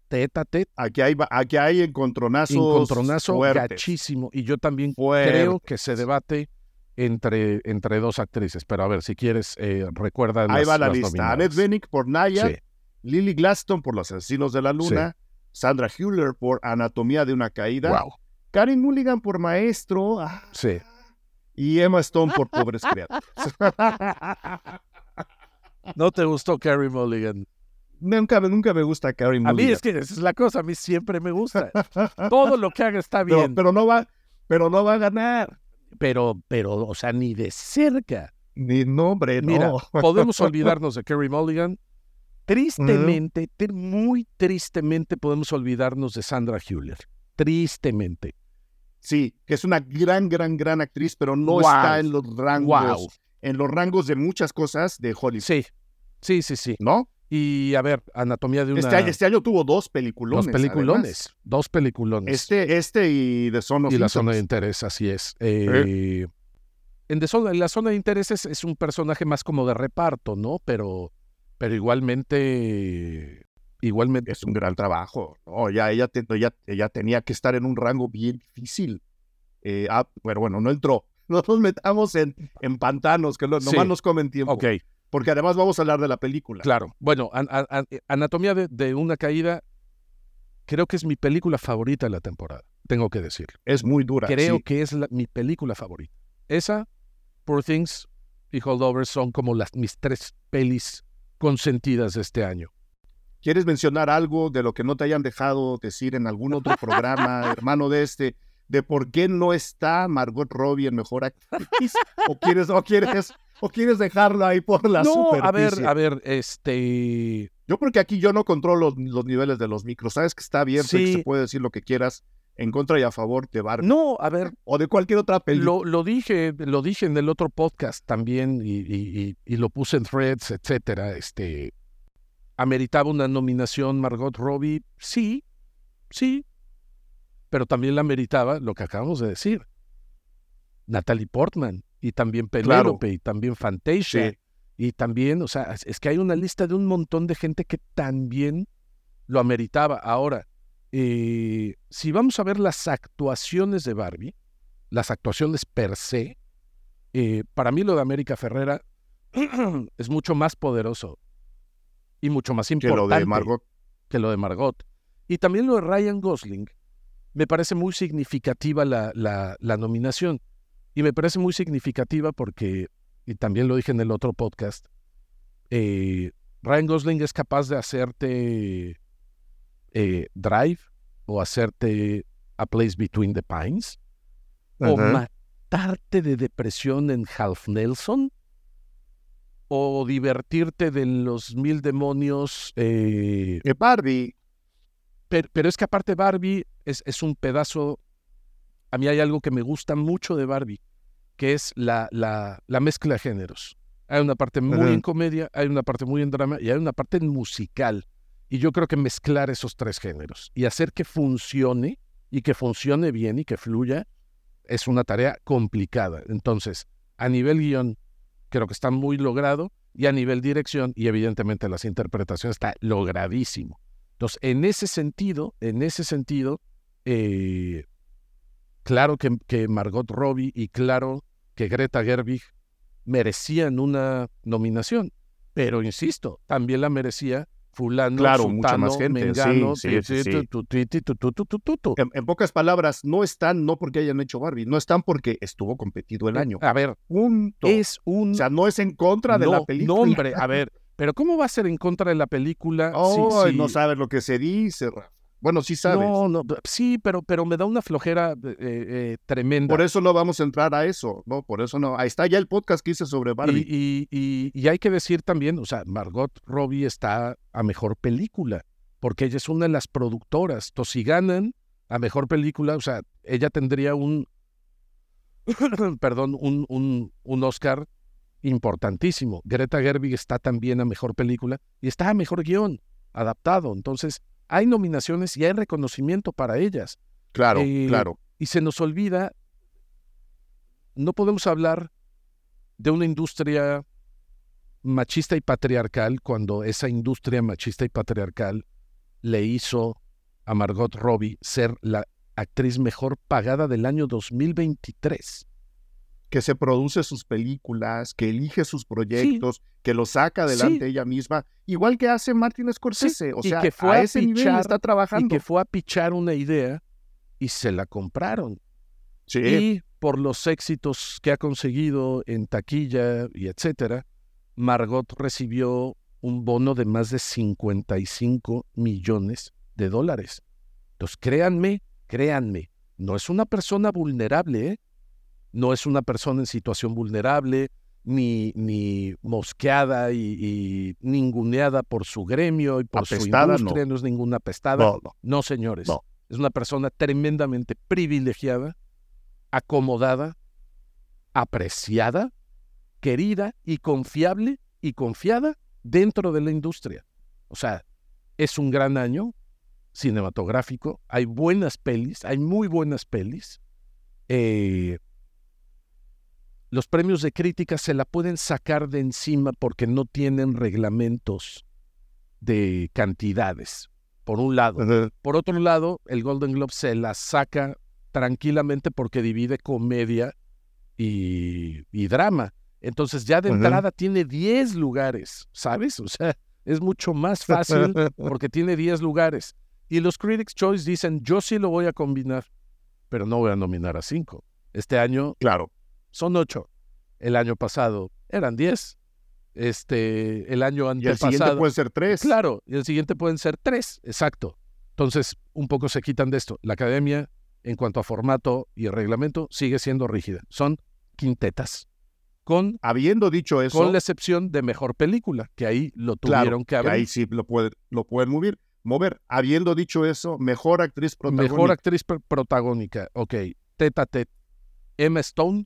Speaker 2: tete a tete,
Speaker 1: Aquí hay, aquí hay encontronazos
Speaker 2: encontronazo
Speaker 1: fuertes.
Speaker 2: gachísimo. Y yo también
Speaker 1: Fuertes.
Speaker 2: creo que se debate entre, entre dos actrices. Pero a ver, si quieres, eh, recuerda
Speaker 1: Ahí
Speaker 2: las-
Speaker 1: va la lista.
Speaker 2: nominadas.
Speaker 1: Annette Bening por Naya,
Speaker 2: Sí,
Speaker 1: Lily Glaston por Los Asesinos de la Luna, Sandra Hüller por Anatomía de una Caída,
Speaker 2: wow,
Speaker 1: Karen Mulligan por Maestro ah,
Speaker 2: sí.
Speaker 1: y Emma Stone por Pobres Criaturas. [LAUGHS]
Speaker 2: ¿No te gustó Carrie Mulligan?
Speaker 1: nunca, nunca me gusta Karen
Speaker 2: A mí
Speaker 1: Mulligan.
Speaker 2: es que esa es la cosa, a mí siempre me gusta. Todo lo que haga está bien,
Speaker 1: pero no va, pero no va a ganar.
Speaker 2: pero, pero, o sea, ni de cerca.
Speaker 1: Ni nombre,
Speaker 2: Mira,
Speaker 1: no.
Speaker 2: podemos [LAUGHS] olvidarnos de Carrie Mulligan. Tristemente, tri- muy tristemente podemos olvidarnos de Sandra Hüller. Tristemente.
Speaker 1: Sí, que es una gran, gran, gran actriz, pero no
Speaker 2: Wow.
Speaker 1: está en los rangos,
Speaker 2: Wow.
Speaker 1: en los rangos de muchas cosas de Hollywood,
Speaker 2: Sí, sí, sí, sí.
Speaker 1: ¿no?
Speaker 2: Y a ver, Anatomía de una...
Speaker 1: Este, año, este año tuvo dos peliculones.
Speaker 2: dos peliculones.
Speaker 1: además.
Speaker 2: Dos peliculones.
Speaker 1: Este, este y The Son of
Speaker 2: y la zona de interés, así es. Eh, en, de zona- en la zona de intereses es un personaje más como de reparto, ¿no? Pero, pero igualmente, igualmente,
Speaker 1: Es un gran trabajo. No, ya ella, te- ella, ella tenía que estar en un rango bien difícil. Eh, ah, bueno, bueno, no entró. [LAUGHS] No nos metamos en, en pantanos, que lo-
Speaker 2: Sí.
Speaker 1: nomás nos comen tiempo.
Speaker 2: Ok,
Speaker 1: Porque además vamos a hablar de la película.
Speaker 2: claro. Bueno, an- an- Anatomía de, de una caída, creo que es mi película favorita de la temporada, tengo que decir.
Speaker 1: Es muy dura.
Speaker 2: Creo
Speaker 1: sí.
Speaker 2: que es la- mi película favorita. Esa, Poor Things y Holdovers son como las, mis tres pelis consentidas de este año.
Speaker 1: ¿Quieres mencionar algo de lo que no te hayan dejado decir en algún otro programa, [LAUGHS] hermano de este, de por qué no está Margot Robbie en Mejor Actriz? ¿O quieres, o quieres, o quieres dejarlo ahí por la
Speaker 2: no, a ver, a ver, este...
Speaker 1: Yo porque aquí yo no controlo los, los niveles de los micros. Sabes que está abierto y que
Speaker 2: Sí.
Speaker 1: se puede decir lo que quieras en contra y a favor de Barbie.
Speaker 2: No, a ver,
Speaker 1: O de cualquier otra película.
Speaker 2: lo, lo dije, lo dije en el otro podcast también y, y- y- y lo puse en threads, etcétera. Este, ¿Ameritaba una nominación Margot Robbie? Sí, sí, pero también la meritaba lo que acabamos de decir. Natalie Portman y también Penélope y también Fantasia
Speaker 1: Sí.
Speaker 2: y también, o sea, es, es que hay una lista de un montón de gente que también lo ameritaba. Ahora, eh, si vamos a ver las actuaciones de Barbie, las actuaciones per se, eh, para mí lo de América Ferrera [CLEARS THROAT] es mucho más poderoso y mucho más
Speaker 1: que
Speaker 2: importante
Speaker 1: lo de Margot.
Speaker 2: que lo de Margot. Y también lo de Ryan Gosling. Me parece muy significativa la, la- la nominación. Y me parece muy significativa porque, y también lo dije en el otro podcast, eh, Ryan Gosling es capaz de hacerte eh, Drive o hacerte A Place Between the Pines o matarte de depresión en Half Nelson o divertirte de los mil demonios eh,
Speaker 1: Barbie,
Speaker 2: pero, pero es que aparte Barbie es, es un pedazo, a mí hay algo que me gusta mucho de Barbie, que es la, la, la mezcla de géneros. Hay una parte muy en comedia, hay una parte muy en drama y hay una parte en musical. Y yo creo que mezclar esos tres géneros y hacer que funcione y que funcione bien y que fluya es una tarea complicada. Entonces, a nivel guion, creo que está muy logrado y a nivel dirección y evidentemente las interpretaciones está logradísimo. Entonces, en ese sentido, en ese sentido, eh, claro que, que Margot Robbie y claro que Greta Gerwig merecían una nominación, pero insisto, también la merecía fulano,
Speaker 1: Claro, mucha más gente,
Speaker 2: mengano,
Speaker 1: sí, sí, en, en pocas palabras, no están no porque hayan hecho Barbie, no están porque estuvo competido el año.
Speaker 2: A ver,
Speaker 1: Punto.
Speaker 2: es un
Speaker 1: O sea, no es en contra de
Speaker 2: no,
Speaker 1: la película.
Speaker 2: no, hombre, a ver, pero ¿cómo va a ser en contra de la película? si-
Speaker 1: Ay,
Speaker 2: si-
Speaker 1: no sabes lo que se dice, Rafa. Bueno, sí sabes.
Speaker 2: No, no, sí, pero, pero me da una flojera eh, eh, tremenda.
Speaker 1: Por eso no vamos a entrar a eso, ¿no? Por eso no. Ahí está ya el podcast que hice sobre Barbie.
Speaker 2: Y, y- y- y hay que decir también, o sea, Margot Robbie está a mejor película, porque ella es una de las productoras. Entonces, si ganan a mejor película, o sea, ella tendría un, [COUGHS] perdón, un, un, un Oscar importantísimo. Greta Gerwig está también a mejor película y está a mejor guion adaptado. Entonces, hay nominaciones y hay reconocimiento para ellas.
Speaker 1: Claro, eh, claro.
Speaker 2: Y se nos olvida, no podemos hablar de una industria machista y patriarcal cuando esa industria machista y patriarcal le hizo a Margot Robbie ser la actriz mejor pagada del año 2023
Speaker 1: que se produce sus películas, que elige sus proyectos, que lo saca adelante ella misma, igual que hace Martin Scorsese. O sea, que fue a, ese nivel está trabajando.
Speaker 2: Y que fue a pichar una idea y se la compraron. Sí. Y por los éxitos que ha conseguido en taquilla y etcétera, Margot recibió un bono de más de 55 millones de dólares. Entonces, créanme, créanme, no es una persona vulnerable, ¿eh? No es una persona en situación vulnerable, ni, ni mosqueada y, ninguneada por su gremio y por su industria, no. es ninguna pestada. No, señores. Es una persona tremendamente privilegiada, acomodada, apreciada, querida y confiable y confiada dentro de la industria. O sea, es un gran año cinematográfico, hay buenas pelis, hay muy buenas pelis. Eh, los premios de crítica se la pueden sacar de encima porque no tienen reglamentos de cantidades, por un lado. Por otro lado, el Golden Globe se la saca tranquilamente porque divide comedia y, drama. Entonces ya de entrada tiene 10 lugares, ¿sabes? O sea, es mucho más fácil [LAUGHS] porque tiene 10 lugares. Y los Critics' Choice dicen, yo sí lo voy a combinar, pero no voy a nominar a 5. Este año
Speaker 1: claro
Speaker 2: son ocho. El año pasado eran diez. Este, el año antepasado. Y el
Speaker 1: siguiente puede ser tres.
Speaker 2: Claro, y el siguiente pueden ser tres, exacto. Entonces, un poco se quitan de esto. La academia, en cuanto a formato y reglamento, sigue siendo rígida. Son quintetas. Con,
Speaker 1: Habiendo dicho eso.
Speaker 2: Con la excepción de mejor película, que ahí lo tuvieron que abrir.
Speaker 1: ahí sí lo, puede, lo pueden mover. mover. Habiendo dicho eso, mejor actriz protagónica.
Speaker 2: Mejor actriz protagónica, ok. Teta Tet. Emma Stone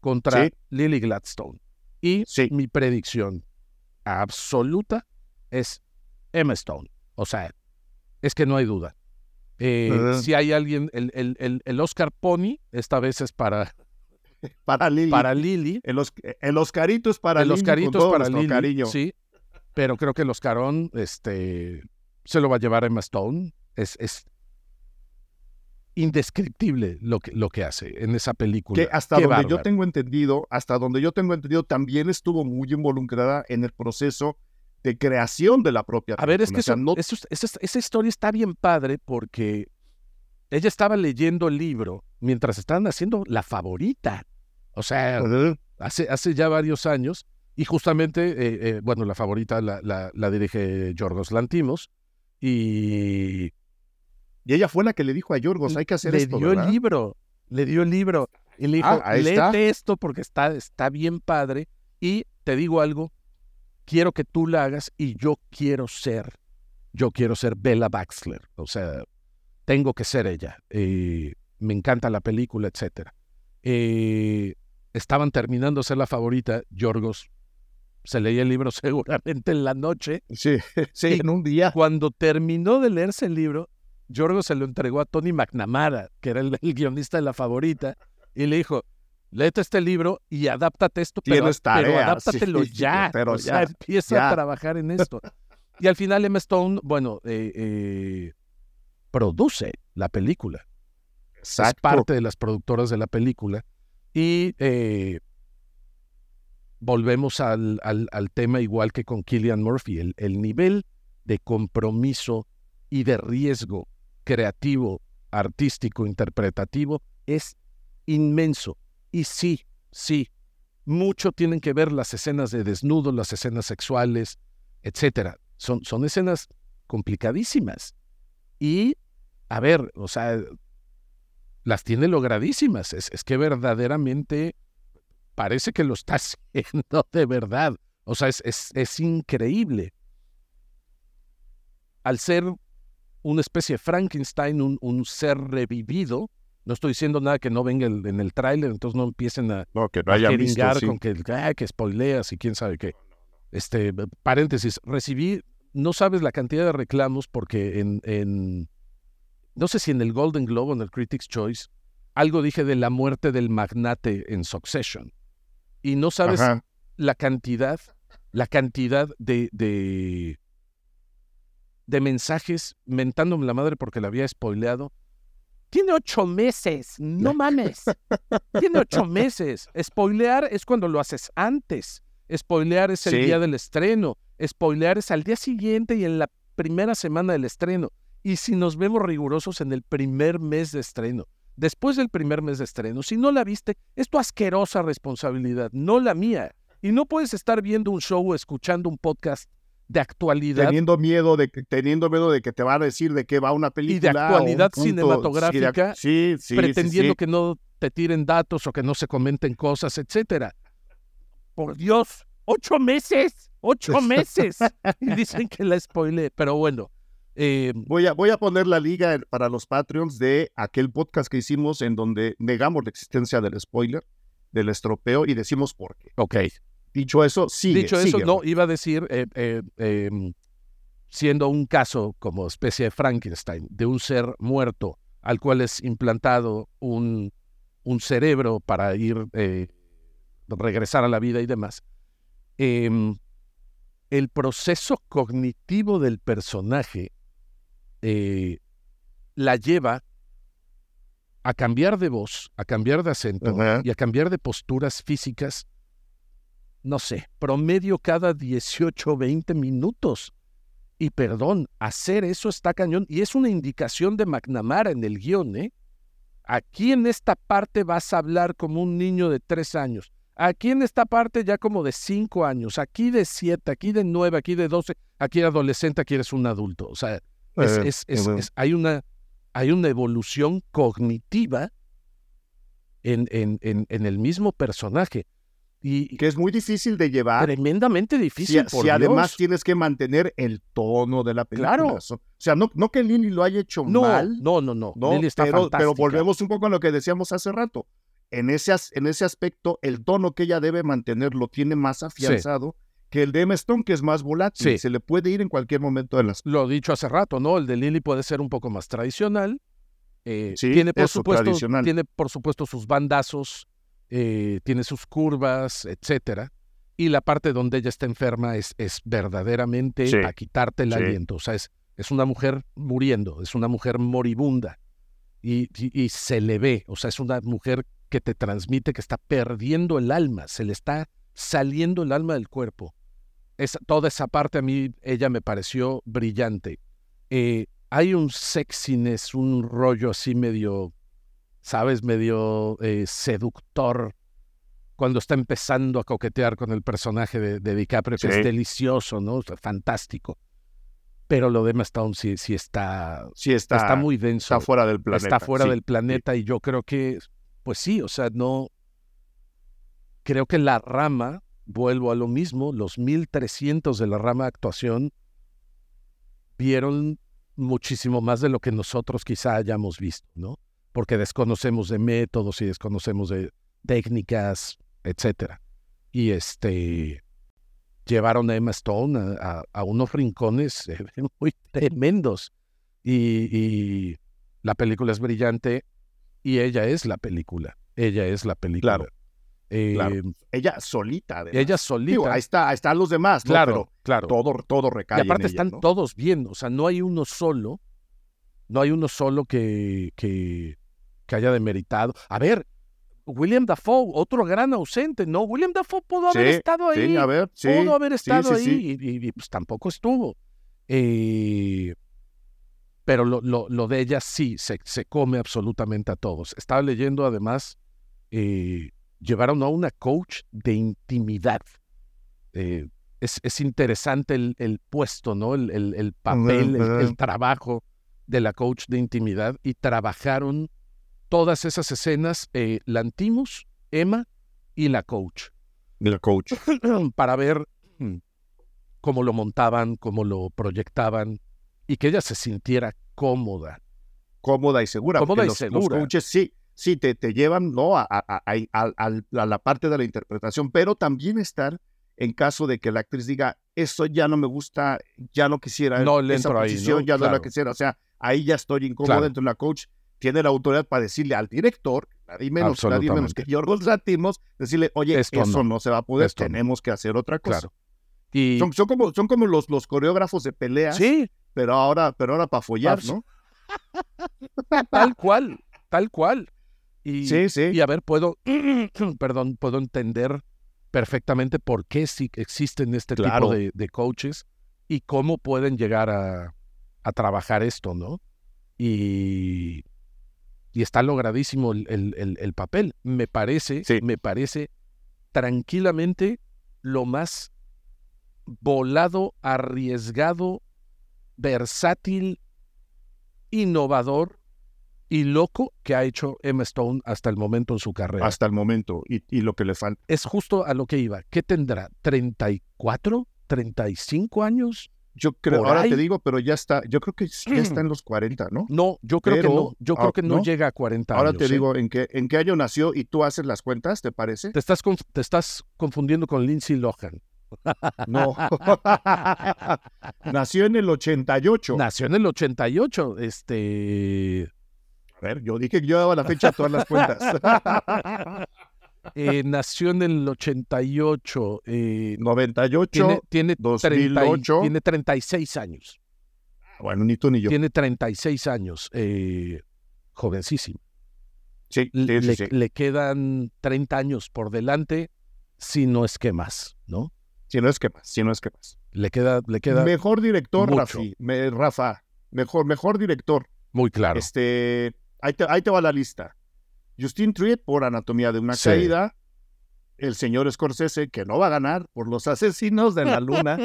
Speaker 2: contra Lily Gladstone. Y mi predicción absoluta es Emma Stone. O sea, es que no hay duda. Eh, si hay alguien, el, el, el, Oscar Pony, esta vez es para, [LAUGHS]
Speaker 1: para Lily.
Speaker 2: Para Lily.
Speaker 1: El, el Oscarito es para
Speaker 2: el
Speaker 1: Lily.
Speaker 2: Oscarito es para. Cariño. Sí. Pero creo que el Oscarón este, se lo va a llevar Emma Stone. Es, es, indescriptible lo que, lo que hace en esa película.
Speaker 1: Que hasta donde yo tengo entendido, hasta donde yo tengo entendido, también estuvo muy involucrada en el proceso de creación de la propia
Speaker 2: película. A ver, es que esa, historia está bien padre porque ella estaba leyendo el libro mientras estaban haciendo La Favorita. O sea, hace, hace ya varios años. Y justamente, eh, eh, bueno, La Favorita la, la, la dirige Yorgos Lantimos. Y
Speaker 1: y ella fue la que le dijo a Yorgos, hay que hacer esto,
Speaker 2: Le dio el libro, le dio el libro. Y le dijo, ah, léete esto porque está, está bien padre. Y te digo algo, quiero que tú la hagas y yo quiero ser, yo quiero ser Bella Baxler. O sea, tengo que ser ella. Eh, me encanta la película, etc. Eh, estaban terminando de ser la favorita. Yorgos se leía el libro [LAUGHS] seguramente en la noche.
Speaker 1: Sí, [LAUGHS] sí, en un día.
Speaker 2: Cuando terminó de leerse el libro, Yorgo se lo entregó a Tony McNamara, que era [LAUGHS] el, guionista de la favorita, y le dijo, léete este libro y adáptate esto, pero, pero adáptatelo [LAUGHS] ya. Pero ya, empieza a trabajar en esto. Y al final Emma Stone, bueno, eh, eh, produce la película. Es parte de las productoras de la película. Y eh, volvemos al, al, tema igual que con Killian Murphy, el, el nivel de compromiso y de riesgo creativo, artístico, interpretativo, es inmenso. Y sí, sí, mucho tienen que ver las escenas de desnudo, las escenas sexuales, etcétera. Son, son escenas complicadísimas. Y, a ver, o sea, las tiene logradísimas. Es, es que verdaderamente parece que lo está [LAUGHS] haciendo de verdad. O sea, es, es, es increíble. Al ser una especie de Frankenstein, un, un ser revivido. No estoy diciendo nada que no venga el- en el tráiler, entonces no empiecen a,
Speaker 1: No, que no
Speaker 2: a
Speaker 1: hayan visto,
Speaker 2: jeringar
Speaker 1: sí.
Speaker 2: con que, ah, que spoileas y quién sabe qué. Este, paréntesis, recibí, no sabes la cantidad de reclamos porque en, en, no sé si en el Golden Globe o en el Critics' Choice, algo dije de la muerte del magnate en Succession. Y no sabes
Speaker 1: Ajá.
Speaker 2: la cantidad, la cantidad de, de, de mensajes mentándome la madre porque la había spoileado. Tiene ocho meses, no mames. Tiene ocho [LAUGHS] meses. Spoilear es cuando lo haces antes. Spoilear es el
Speaker 1: Sí.
Speaker 2: día del estreno. Spoilear es al día siguiente y en la primera semana del estreno. Y si nos vemos rigurosos en el primer mes de estreno. Después del primer mes de estreno, si no la viste, es tu asquerosa responsabilidad, no la mía. Y no puedes estar viendo un show o escuchando un podcast de actualidad
Speaker 1: Teniendo miedo de que, teniendo miedo de que te van a decir de qué va una película. o un
Speaker 2: actualidad
Speaker 1: punto.
Speaker 2: cinematográfica,
Speaker 1: Sí, de- sí,
Speaker 2: pretendiendo
Speaker 1: sí.
Speaker 2: que no te tiren datos o que no se comenten cosas, etcétera. Por Dios, ocho meses, ocho [LAUGHS] meses. Y dicen que la spoilé, pero bueno. eh,
Speaker 1: Voy a, voy a poner la liga para los Patreons de aquel podcast que hicimos en donde negamos la existencia del spoiler, del estropeo y decimos por qué.
Speaker 2: ok.
Speaker 1: Dicho eso, sigue.
Speaker 2: Dicho eso,
Speaker 1: sigue,
Speaker 2: no, iba a decir, eh, eh, em, siendo un caso como especie de Frankenstein, de un ser muerto al cual es implantado un, un cerebro para ir, eh, regresar a la vida y demás, em, el proceso cognitivo del personaje la lleva a cambiar de voz, a cambiar de acento y a cambiar de posturas físicas no sé, promedio cada 18 20 minutos. Y perdón, hacer eso está cañón. Y es una indicación de McNamara en el guion, ¿eh? Aquí en esta parte vas a hablar como un niño de tres años. Aquí en esta parte ya como de cinco años. Aquí de siete, aquí de nueve, aquí de doce. Aquí adolescente, aquí eres un adulto. O sea, es-
Speaker 1: Eh,
Speaker 2: es- es-
Speaker 1: eh,
Speaker 2: es- hay, una, hay una evolución cognitiva en, en, en, en el mismo personaje. Y
Speaker 1: que es muy difícil de llevar.
Speaker 2: tremendamente
Speaker 1: Si,
Speaker 2: difícil. por
Speaker 1: si además tienes que mantener el tono de la película.
Speaker 2: Claro.
Speaker 1: O sea, no, no que Lily lo haya hecho
Speaker 2: No,
Speaker 1: mal,
Speaker 2: no, no, no.
Speaker 1: ¿no?
Speaker 2: Lily está
Speaker 1: pero, pero
Speaker 2: fantástica.
Speaker 1: volvemos un poco a lo que decíamos hace rato. En ese, en ese aspecto, el tono que ella debe mantener lo tiene más afianzado que el de Emma Stone, que es más volátil.
Speaker 2: Sí.
Speaker 1: Se le puede ir en cualquier momento de las.
Speaker 2: Lo dicho hace rato, ¿no? El de Lily puede ser un poco más tradicional. Eh,
Speaker 1: Sí,
Speaker 2: tiene, por
Speaker 1: eso,
Speaker 2: supuesto,
Speaker 1: tradicional.
Speaker 2: tiene, por supuesto, sus bandazos, eh, tiene sus curvas, etcétera. Y la parte donde ella está enferma es, es verdaderamente
Speaker 1: Sí,
Speaker 2: a quitarte el
Speaker 1: sí.
Speaker 2: aliento. O sea, es, es una mujer muriendo, es una mujer moribunda. Y, y- y se le ve, o sea, es una mujer que te transmite que está perdiendo el alma, se le está saliendo el alma del cuerpo. Esa- toda esa parte a mí, ella me pareció brillante. Eh, hay un sexiness, un rollo así medio, ¿sabes? Medio eh, seductor cuando está empezando a coquetear con el personaje de, de DiCaprio, que es delicioso, ¿no? O sea, fantástico. Pero lo de Emma Stone sí, sí está,
Speaker 1: Sí, está,
Speaker 2: está muy denso.
Speaker 1: está fuera del planeta.
Speaker 2: Está fuera
Speaker 1: sí.
Speaker 2: del planeta y yo creo que, pues sí, o sea, no. Creo que la rama, vuelvo a lo mismo, los 1300 de la rama de actuación vieron muchísimo más de lo que nosotros quizá hayamos visto, ¿no? Porque desconocemos de métodos y desconocemos de técnicas, etcétera. Y este llevaron a Emma Stone a, a- a unos rincones [LAUGHS] muy tremendos. Y, y la película es brillante y ella es la película. Ella es la película.
Speaker 1: Claro,
Speaker 2: Eh,
Speaker 1: claro. Ella solita, además.
Speaker 2: Ella solita.
Speaker 1: Digo, ahí, está, ahí están los demás, ¿no?
Speaker 2: claro,
Speaker 1: Pero
Speaker 2: claro.
Speaker 1: todo, todo recae
Speaker 2: Y aparte
Speaker 1: en ella,
Speaker 2: están
Speaker 1: ¿no?
Speaker 2: todos bien, o sea, no hay uno solo, no hay uno solo que, que, que haya demeritado. A ver, William Dafoe, otro gran ausente, ¿no? William Dafoe pudo haber
Speaker 1: Sí,
Speaker 2: estado ahí,
Speaker 1: Sí, a ver, sí.
Speaker 2: pudo haber estado ahí Y, y, pues tampoco estuvo. Eh, pero lo, lo, lo de ella sí, se, se come absolutamente a todos. Estaba leyendo además, eh, llevaron a una coach de intimidad. Eh, es, es interesante el, el puesto, ¿no? El, el- el papel, el, trabajo de la coach de intimidad y trabajaron todas esas escenas, eh, Lantimos, Emma y la coach,
Speaker 1: El coach. [CLEARS THROAT]
Speaker 2: para ver mm, cómo lo montaban, cómo lo proyectaban y que ella se sintiera cómoda.
Speaker 1: Cómoda y segura.
Speaker 2: Cómoda y
Speaker 1: los,
Speaker 2: segura.
Speaker 1: Los coaches sí, sí, te, te llevan ¿no? a, a, a, a, la parte de la interpretación, pero también estar en caso de que la actriz diga, eso ya no me gusta, ya no quisiera
Speaker 2: no
Speaker 1: esa
Speaker 2: ahí,
Speaker 1: posición,
Speaker 2: ¿no?
Speaker 1: ya
Speaker 2: Claro.
Speaker 1: no la quisiera. O sea, ahí ya estoy incómodo.
Speaker 2: Claro.
Speaker 1: Entonces la coach tiene la autoridad para decirle al director, nadie menos, nadie menos que. Yorgos Lanthimos, decirle, oye,
Speaker 2: Esto
Speaker 1: eso
Speaker 2: no.
Speaker 1: no. se va a poder,
Speaker 2: Esto no.
Speaker 1: tenemos que hacer otra cosa.
Speaker 2: Claro. Y
Speaker 1: Son, son como, son como los, los coreógrafos de peleas,
Speaker 2: sí,
Speaker 1: pero ahora, pero ahora para follar, ¿no? [LAUGHS]
Speaker 2: tal cual, tal cual. Y,
Speaker 1: Sí, sí.
Speaker 2: y a ver, puedo, [CLEARS THROAT] perdón, puedo entender perfectamente por qué sí existen este
Speaker 1: Claro.
Speaker 2: tipo de, de coaches y cómo pueden llegar a, a trabajar esto, ¿no? Y, y está logradísimo el, el- el- el papel. Me parece,
Speaker 1: Sí.
Speaker 2: me parece tranquilamente lo más volado, arriesgado, versátil, innovador y loco que ha hecho Emma Stone hasta el momento en su carrera.
Speaker 1: Hasta el momento. Y, y lo que le falta.
Speaker 2: Es justo a lo que iba. ¿Qué tendrá? ¿34? ¿35 años?
Speaker 1: Yo creo, ahora
Speaker 2: ahí.
Speaker 1: te digo, pero ya está, yo creo que ya está [CLEARS THROAT] en los 40, ¿no?
Speaker 2: No, yo creo que no. Yo creo
Speaker 1: ah,
Speaker 2: que no,
Speaker 1: ¿no?
Speaker 2: llega a 40
Speaker 1: Ahora
Speaker 2: años.
Speaker 1: te
Speaker 2: ¿eh?
Speaker 1: digo en qué, en qué año nació y tú haces las cuentas, ¿te parece?
Speaker 2: Te estás, te estás confundiendo con Lindsay Lohan.
Speaker 1: No. [LAUGHS] nació en el 88.
Speaker 2: Nació en el 88. Este.
Speaker 1: A ver, yo dije que yo daba la fecha a todas las cuentas. [LAUGHS]
Speaker 2: eh, nació en el 88. eh,
Speaker 1: 98.
Speaker 2: tiene, tiene, 30 y-
Speaker 1: 2008.
Speaker 2: tiene 36 años.
Speaker 1: Bueno, ni tú ni yo.
Speaker 2: Tiene 36 años. eh, jovencísimo.
Speaker 1: Sí,
Speaker 2: Le,
Speaker 1: sí, sí, sí.
Speaker 2: le quedan 30 años por delante, si no es que más, ¿no?
Speaker 1: Si no es que más, si no es que más.
Speaker 2: Le queda, le queda
Speaker 1: Mejor director. Rafi, me- Rafa. Mejor, mejor director.
Speaker 2: muy claro.
Speaker 1: Este, ahí te, ahí te va la lista. Justin Triet por Anatomía de una
Speaker 2: Sí.
Speaker 1: caída. El señor Scorsese, que no va a ganar por los asesinos de la luna.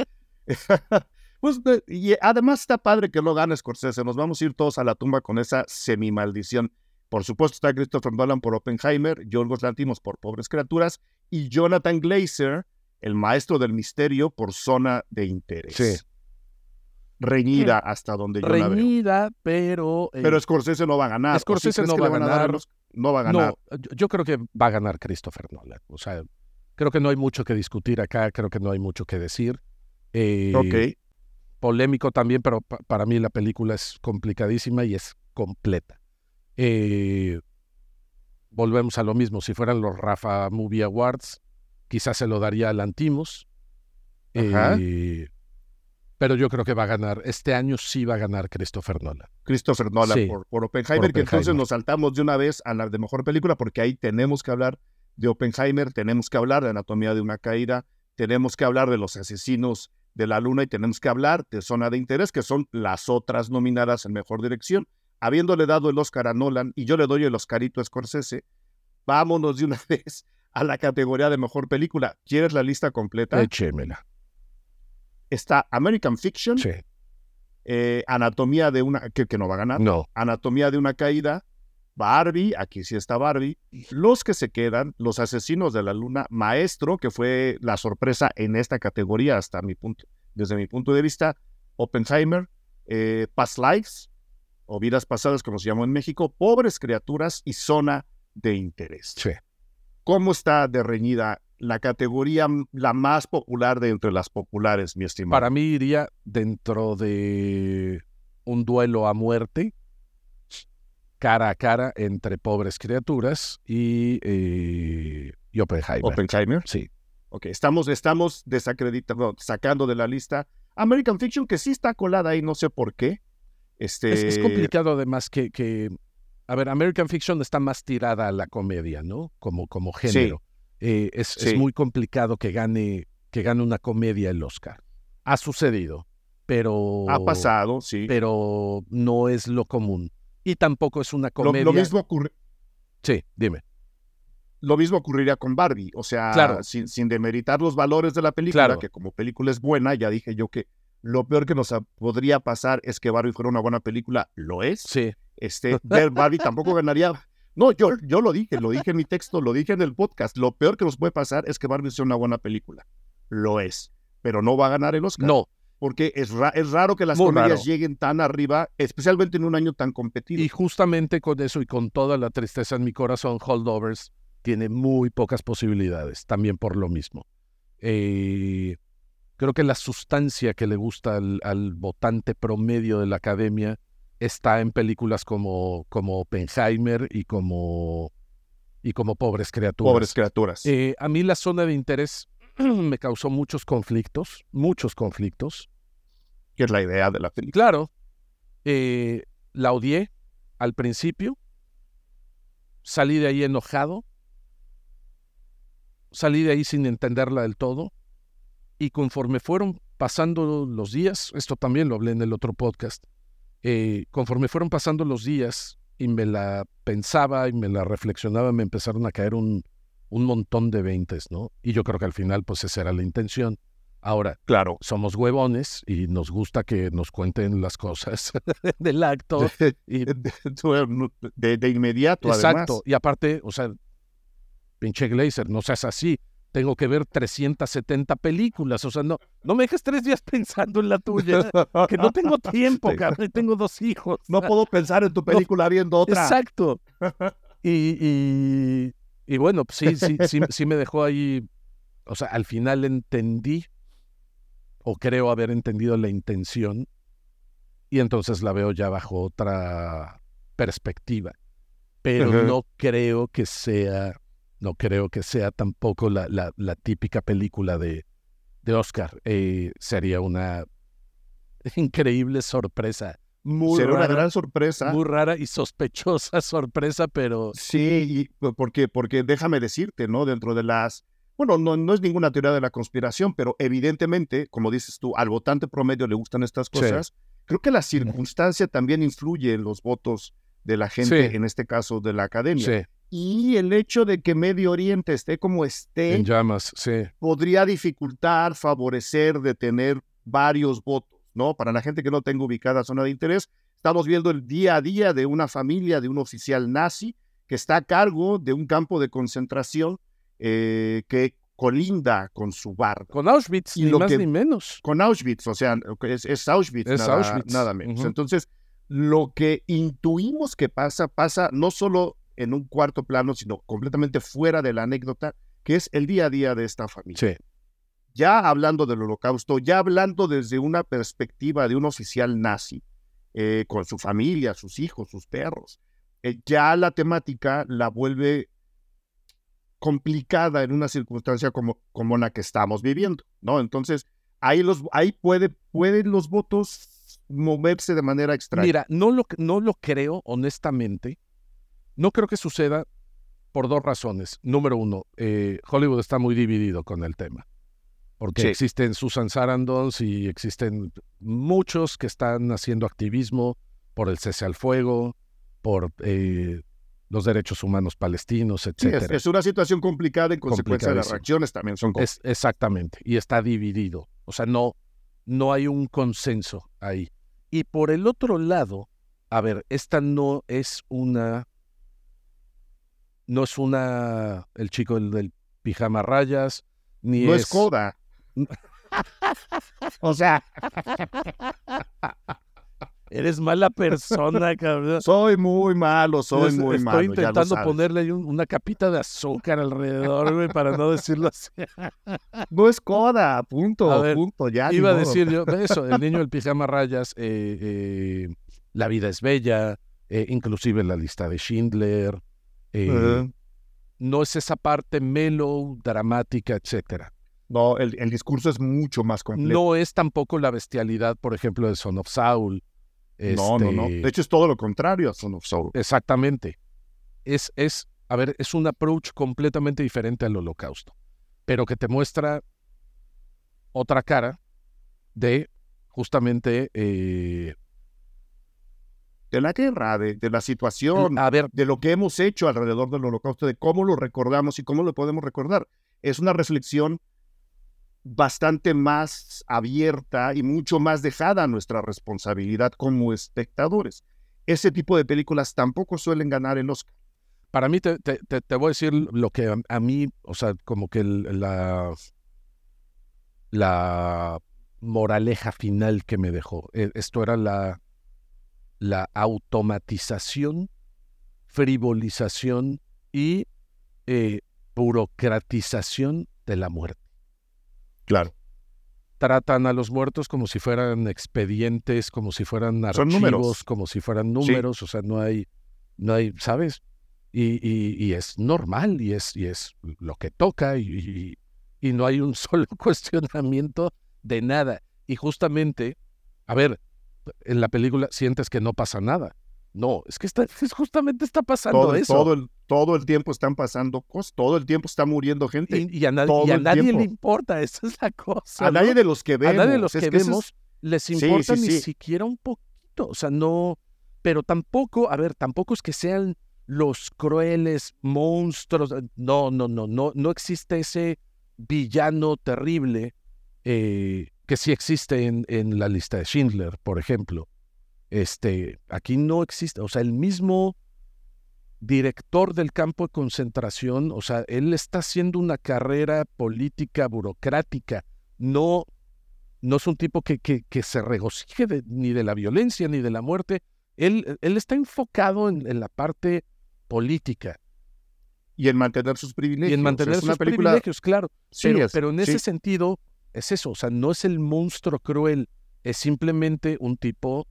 Speaker 1: [LAUGHS] pues, de- y además está padre que lo gane Scorsese. Nos vamos a ir todos a la tumba con esa semi-maldición. Por supuesto está Christopher Nolan por Oppenheimer, Yorgos Lantimos por Pobres Criaturas y Jonathan Glazer, el maestro del misterio, por Zona de Interés.
Speaker 2: Sí.
Speaker 1: Reñida hasta donde yo la veo.
Speaker 2: Reñida, pero... eh,
Speaker 1: Pero Scorsese no va a ganar. ¿O sí
Speaker 2: Scorsese
Speaker 1: crees
Speaker 2: no va a ganar.
Speaker 1: los- No va a ganar.
Speaker 2: no, yo- creo que va a ganar Christopher Nolan. O sea, creo que no hay mucho que discutir acá, creo que no hay mucho que decir. Eh,
Speaker 1: ok.
Speaker 2: Polémico también, pero pa- para mí la película es complicadísima y es completa. Eh, volvemos a lo mismo. Si fueran los Rafa Movie Awards, quizás se lo daría a Lantimos.
Speaker 1: Ajá.
Speaker 2: Eh, pero yo creo que va a ganar. Este año sí va a ganar Christopher Nolan.
Speaker 1: Christopher Nolan
Speaker 2: Sí,
Speaker 1: por, por Oppenheimer, que entonces nos saltamos de una vez a la de mejor película, porque ahí tenemos que hablar de Oppenheimer, tenemos que hablar de Anatomía de una Caída, tenemos que hablar de los asesinos de la luna y tenemos que hablar de Zona de Interés, que son las otras nominadas en mejor dirección. Habiéndole dado el Oscar a Nolan y yo le doy el Oscarito a Scorsese, vámonos de una [LAUGHS] vez a la categoría de mejor película. ¿Quieres la lista completa?
Speaker 2: Échemela.
Speaker 1: Está American Fiction,
Speaker 2: Sí.
Speaker 1: eh, Anatomía de una, que, que no va a ganar,
Speaker 2: No.
Speaker 1: Anatomía de una caída, Barbie, aquí sí está Barbie, Los que se quedan, Los asesinos de la luna, Maestro, que fue la sorpresa en esta categoría hasta mi punto, desde mi punto de vista, Oppenheimer, eh, Past Lives, o Vidas Pasadas, como se llamó en México, Pobres Criaturas y Zona de Interés.
Speaker 2: Sí.
Speaker 1: ¿Cómo está de reñida la categoría la más popular de entre las populares, mi estimado?
Speaker 2: Para mí iría dentro de un duelo a muerte, cara a cara entre pobres criaturas y, eh, y Oppenheimer.
Speaker 1: Oppenheimer.
Speaker 2: sí,
Speaker 1: Ok, estamos, estamos desacreditando, sacando de la lista American Fiction, que sí está colada ahí, no sé por qué. Este,
Speaker 2: es, es complicado además que, que, a ver, American Fiction está más tirada a la comedia, ¿no? Como, como género. Eh, es, muy complicado que gane, que gane una comedia el Oscar. Ha sucedido, pero...
Speaker 1: Ha pasado, sí.
Speaker 2: Pero no es lo común. Y tampoco es una
Speaker 1: Lo,
Speaker 2: comedia...
Speaker 1: lo mismo ocurre-
Speaker 2: Sí, dime.
Speaker 1: lo mismo ocurriría con Barbie, o sea,
Speaker 2: Claro.
Speaker 1: sin, sin demeritar los valores de la película,
Speaker 2: Claro.
Speaker 1: que como película es buena, ya dije yo que lo peor que nos podría pasar es que Barbie fuera una buena película, lo es.
Speaker 2: Sí,
Speaker 1: Este, ver Barbie tampoco ganaría. No, yo, yo lo dije, lo dije en mi texto, lo dije en el podcast. Lo peor que nos puede pasar es que Barbie sea una buena película. Lo es. Pero no va a ganar el Oscar.
Speaker 2: no.
Speaker 1: porque es, ra- es raro que las
Speaker 2: Muy
Speaker 1: comedias
Speaker 2: raro.
Speaker 1: lleguen tan arriba, especialmente en un año tan competido.
Speaker 2: Y justamente con eso y con toda la tristeza en mi corazón, Holdovers tiene muy pocas posibilidades, también por lo mismo. Eh, creo que la sustancia que le gusta al, al votante promedio de la academia está en películas como, como Oppenheimer y como, y como Pobres Criaturas.
Speaker 1: Pobres criaturas.
Speaker 2: Eh, a mí la zona de interés [CLEARS THROAT] me causó muchos conflictos, muchos conflictos.
Speaker 1: que es la idea de la película.
Speaker 2: Claro, eh, la odié al principio, salí de ahí enojado, salí de ahí sin entenderla del todo, y conforme fueron pasando los días, esto también lo hablé en el otro podcast, eh, conforme fueron pasando los días y me la pensaba y me la reflexionaba, me empezaron a caer un, un montón de veintes, ¿no? Y yo creo que al final, pues esa era la intención. Ahora,
Speaker 1: Claro.
Speaker 2: somos huevones y nos gusta que nos cuenten las cosas [LAUGHS] del acto. Y,
Speaker 1: de, de inmediato,
Speaker 2: exacto.
Speaker 1: además.
Speaker 2: Y aparte, o sea, pinche Glazer, no seas así. Tengo que ver 370 películas. O sea, no, no me dejes tres días [LAUGHS] pensando en la tuya. Que no tengo [LAUGHS] tiempo, cabrón. y Tengo dos hijos.
Speaker 1: No puedo pensar en tu [LAUGHS] película viendo otra.
Speaker 2: Exacto. Y, y, y bueno, pues sí, sí, sí, sí me dejó ahí. O sea, al final entendí, o creo haber entendido la intención, y entonces la veo ya bajo otra perspectiva. Pero no creo que sea, no creo que sea tampoco la, la, la típica película de, de Oscar. Eh, sería una increíble sorpresa. Muy
Speaker 1: Será una
Speaker 2: rara,
Speaker 1: gran sorpresa.
Speaker 2: muy rara y sospechosa [LAUGHS] sorpresa, pero
Speaker 1: Sí, y porque, porque déjame decirte, ¿no? Dentro de las. Bueno, no, no es ninguna teoría de la conspiración, pero evidentemente, como dices tú, al votante promedio le gustan estas
Speaker 2: Sí.
Speaker 1: cosas. Creo que la circunstancia también influye en los votos de la gente,
Speaker 2: Sí.
Speaker 1: en este caso de la academia.
Speaker 2: sí,
Speaker 1: Y el hecho de que Medio Oriente esté como esté
Speaker 2: en llamas, sí.
Speaker 1: podría dificultar, favorecer de tener varios votos, ¿no? Para la gente que no tenga ubicada zona de interés, estamos viendo el día a día de una familia, de un oficial nazi que está a cargo de un campo de concentración eh, que colinda con su barco,
Speaker 2: Con Auschwitz,
Speaker 1: Y
Speaker 2: ni
Speaker 1: lo
Speaker 2: más
Speaker 1: que-
Speaker 2: ni menos.
Speaker 1: con Auschwitz, o sea, es, es Auschwitz,
Speaker 2: Es
Speaker 1: nada,
Speaker 2: Auschwitz,
Speaker 1: nada menos. Entonces, lo que intuimos que pasa, pasa no solo en un cuarto plano, sino completamente fuera de la anécdota, que es el día a día de esta familia
Speaker 2: Sí,
Speaker 1: ya hablando del holocausto, ya hablando desde una perspectiva de un oficial nazi, eh, con su familia, sus hijos, sus perros, eh, ya la temática la vuelve complicada en una circunstancia como, como la que estamos viviendo, ¿no? Entonces, ahí, los, ahí puede, pueden los votos moverse de manera extraña.
Speaker 2: Mira, no lo, no lo creo, honestamente. No creo que suceda por dos razones. Número uno, eh, Hollywood está muy dividido con el tema. Porque
Speaker 1: Sí.
Speaker 2: existen Susan Sarandons y existen muchos que están haciendo activismo por el cese al fuego, por eh, los derechos humanos palestinos,
Speaker 1: Sí, es,
Speaker 2: etcétera.
Speaker 1: es una situación complicada en consecuencia de las reacciones también son
Speaker 2: Es- exactamente, y está dividido. O sea, no, no hay un consenso ahí. Y por el otro lado, a ver, esta no es una, no es una, el chico del, del pijama rayas, ni
Speaker 1: No
Speaker 2: es,
Speaker 1: es coda. o sea,
Speaker 2: Eres mala persona, [LAUGHS] cabrón.
Speaker 1: soy muy malo, soy
Speaker 2: Es-
Speaker 1: muy
Speaker 2: Estoy
Speaker 1: malo. lo
Speaker 2: intentando ponerle un- una capita de azúcar alrededor, güey, para no decirlo así. [LAUGHS]
Speaker 1: No es coda, punto,
Speaker 2: A ver,
Speaker 1: punto, ya.
Speaker 2: Iba a decir yo, eso, el niño del [LAUGHS] pijama rayas, eh, eh, La vida es bella, eh, inclusive la lista de Schindler. Eh, no es esa parte melo, dramática, etcétera.
Speaker 1: No, el, el discurso es mucho más complejo.
Speaker 2: No es tampoco la bestialidad, por ejemplo, de Son of Saul.
Speaker 1: no, no, no.
Speaker 2: este,
Speaker 1: De hecho, es todo lo contrario a Son of Soul.
Speaker 2: Exactamente. Es, es, a ver, es un approach completamente diferente al holocausto, pero que te muestra otra cara de justamente, eh,
Speaker 1: De la guerra, de, de la situación,
Speaker 2: a ver,
Speaker 1: de lo que hemos hecho alrededor del holocausto, de cómo lo recordamos y cómo lo podemos recordar. Es una reflexión bastante más abierta y mucho más dejada a nuestra responsabilidad como espectadores. Ese tipo de películas tampoco suelen ganar el Oscar.
Speaker 2: para mí te, te- te- voy a decir lo que a, a mí, o sea, como que la, la moraleja final que me dejó. E, esto era la, la automatización, frivolización y eh, burocratización de la muerte.
Speaker 1: Claro.
Speaker 2: Tratan a los muertos como si fueran expedientes, como si fueran archivos, como si fueran números, o sea, no hay, no hay, ¿sabes? Y, es normal y es, y es lo que toca y, y no hay un [LAUGHS] solo cuestionamiento de nada. Y justamente, a ver, en la película sientes que no pasa nada. No, es que está, justamente está pasando
Speaker 1: todo,
Speaker 2: eso.
Speaker 1: Todo el, todo el tiempo están pasando cosas, todo el tiempo está muriendo gente.
Speaker 2: Y, a, nadie le importa, [LAUGHS] esa es la cosa.
Speaker 1: A nadie de los que vemos.
Speaker 2: A nadie de los que, vemos les importa ni siquiera un poquito. O sea, no. Pero tampoco, a ver, tampoco es que sean los crueles monstruos. No, no, no, no, no existe ese villano terrible eh, que sí existe en, en, la lista de Schindler, por ejemplo. Este, aquí no existe, o sea, el mismo director del campo de concentración, o sea, él está haciendo una carrera política burocrática, no, no es un tipo que, que, que se regocije ni de la violencia ni de la muerte, él, él está enfocado en, la parte política.
Speaker 1: Y en mantener sus privilegios.
Speaker 2: Y en mantener sus privilegios, claro. pero, pero, en ese sentido, es eso, o sea, no es el monstruo cruel, es simplemente un tipo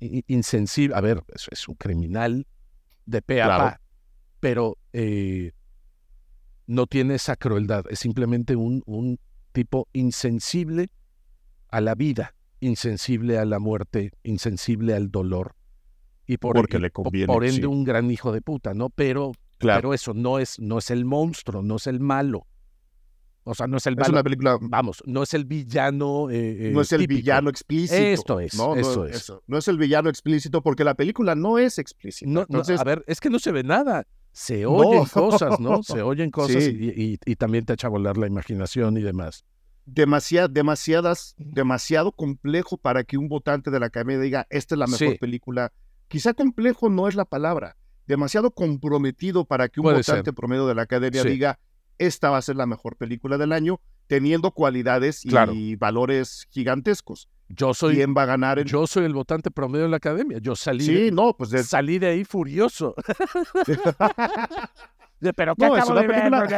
Speaker 2: insensible. A ver, es, es un criminal de pe a pero eh, no tiene esa crueldad, es simplemente un, un tipo insensible a la vida, insensible a la muerte, insensible al dolor. Y por,
Speaker 1: Porque le conviene,
Speaker 2: por ende un gran hijo de puta, ¿no? Pero, pero eso no es, no es el monstruo, no es el malo. O sea, no es el
Speaker 1: es una película.
Speaker 2: Vamos, no es el villano. Eh,
Speaker 1: eh, no es el villano explícito.
Speaker 2: Esto es. No, eso es.
Speaker 1: No es el villano explícito porque la película no es explícita.
Speaker 2: No,
Speaker 1: Entonces,
Speaker 2: a ver, es que no se ve nada. Se oyen cosas, ¿no? [LAUGHS] Se oyen cosas y, también te echa a volar la imaginación y demás.
Speaker 1: demasiadas, demasiado complejo para que un votante de la academia diga, esta es la mejor película. Quizá complejo no es la palabra. Demasiado comprometido para que un votante promedio de la academia diga, esta va a ser la mejor película del año, teniendo cualidades y valores gigantescos.
Speaker 2: Yo soy,
Speaker 1: ¿Quién va a ganar?
Speaker 2: Yo soy el votante promedio de la academia. Yo salí,
Speaker 1: sí,
Speaker 2: de,
Speaker 1: no, pues
Speaker 2: salí de ahí furioso. [LAUGHS] Pero
Speaker 1: ¿qué no, es una película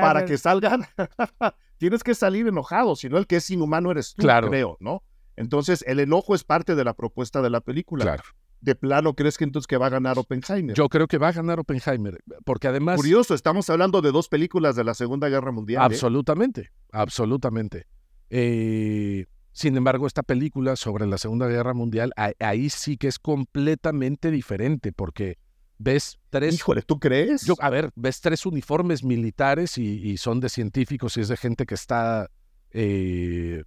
Speaker 1: para que salgan. [LAUGHS] tienes que salir enojado, si no el que es inhumano eres tú, creo, ¿no? Entonces, el enojo es parte de la propuesta de la película.
Speaker 2: Claro
Speaker 1: de plano crees que entonces que va a ganar Oppenheimer?
Speaker 2: Yo creo que va a ganar Oppenheimer, porque además...
Speaker 1: Curioso, estamos hablando de dos películas de la Segunda Guerra Mundial. ¿eh?
Speaker 2: Absolutamente, absolutamente. Eh, sin embargo, esta película sobre la Segunda Guerra Mundial, ahí sí que es completamente diferente, porque ves tres...
Speaker 1: Híjole, ¿tú crees?
Speaker 2: Yo, a ver, ves tres uniformes militares y, son de científicos y es de gente que está eh,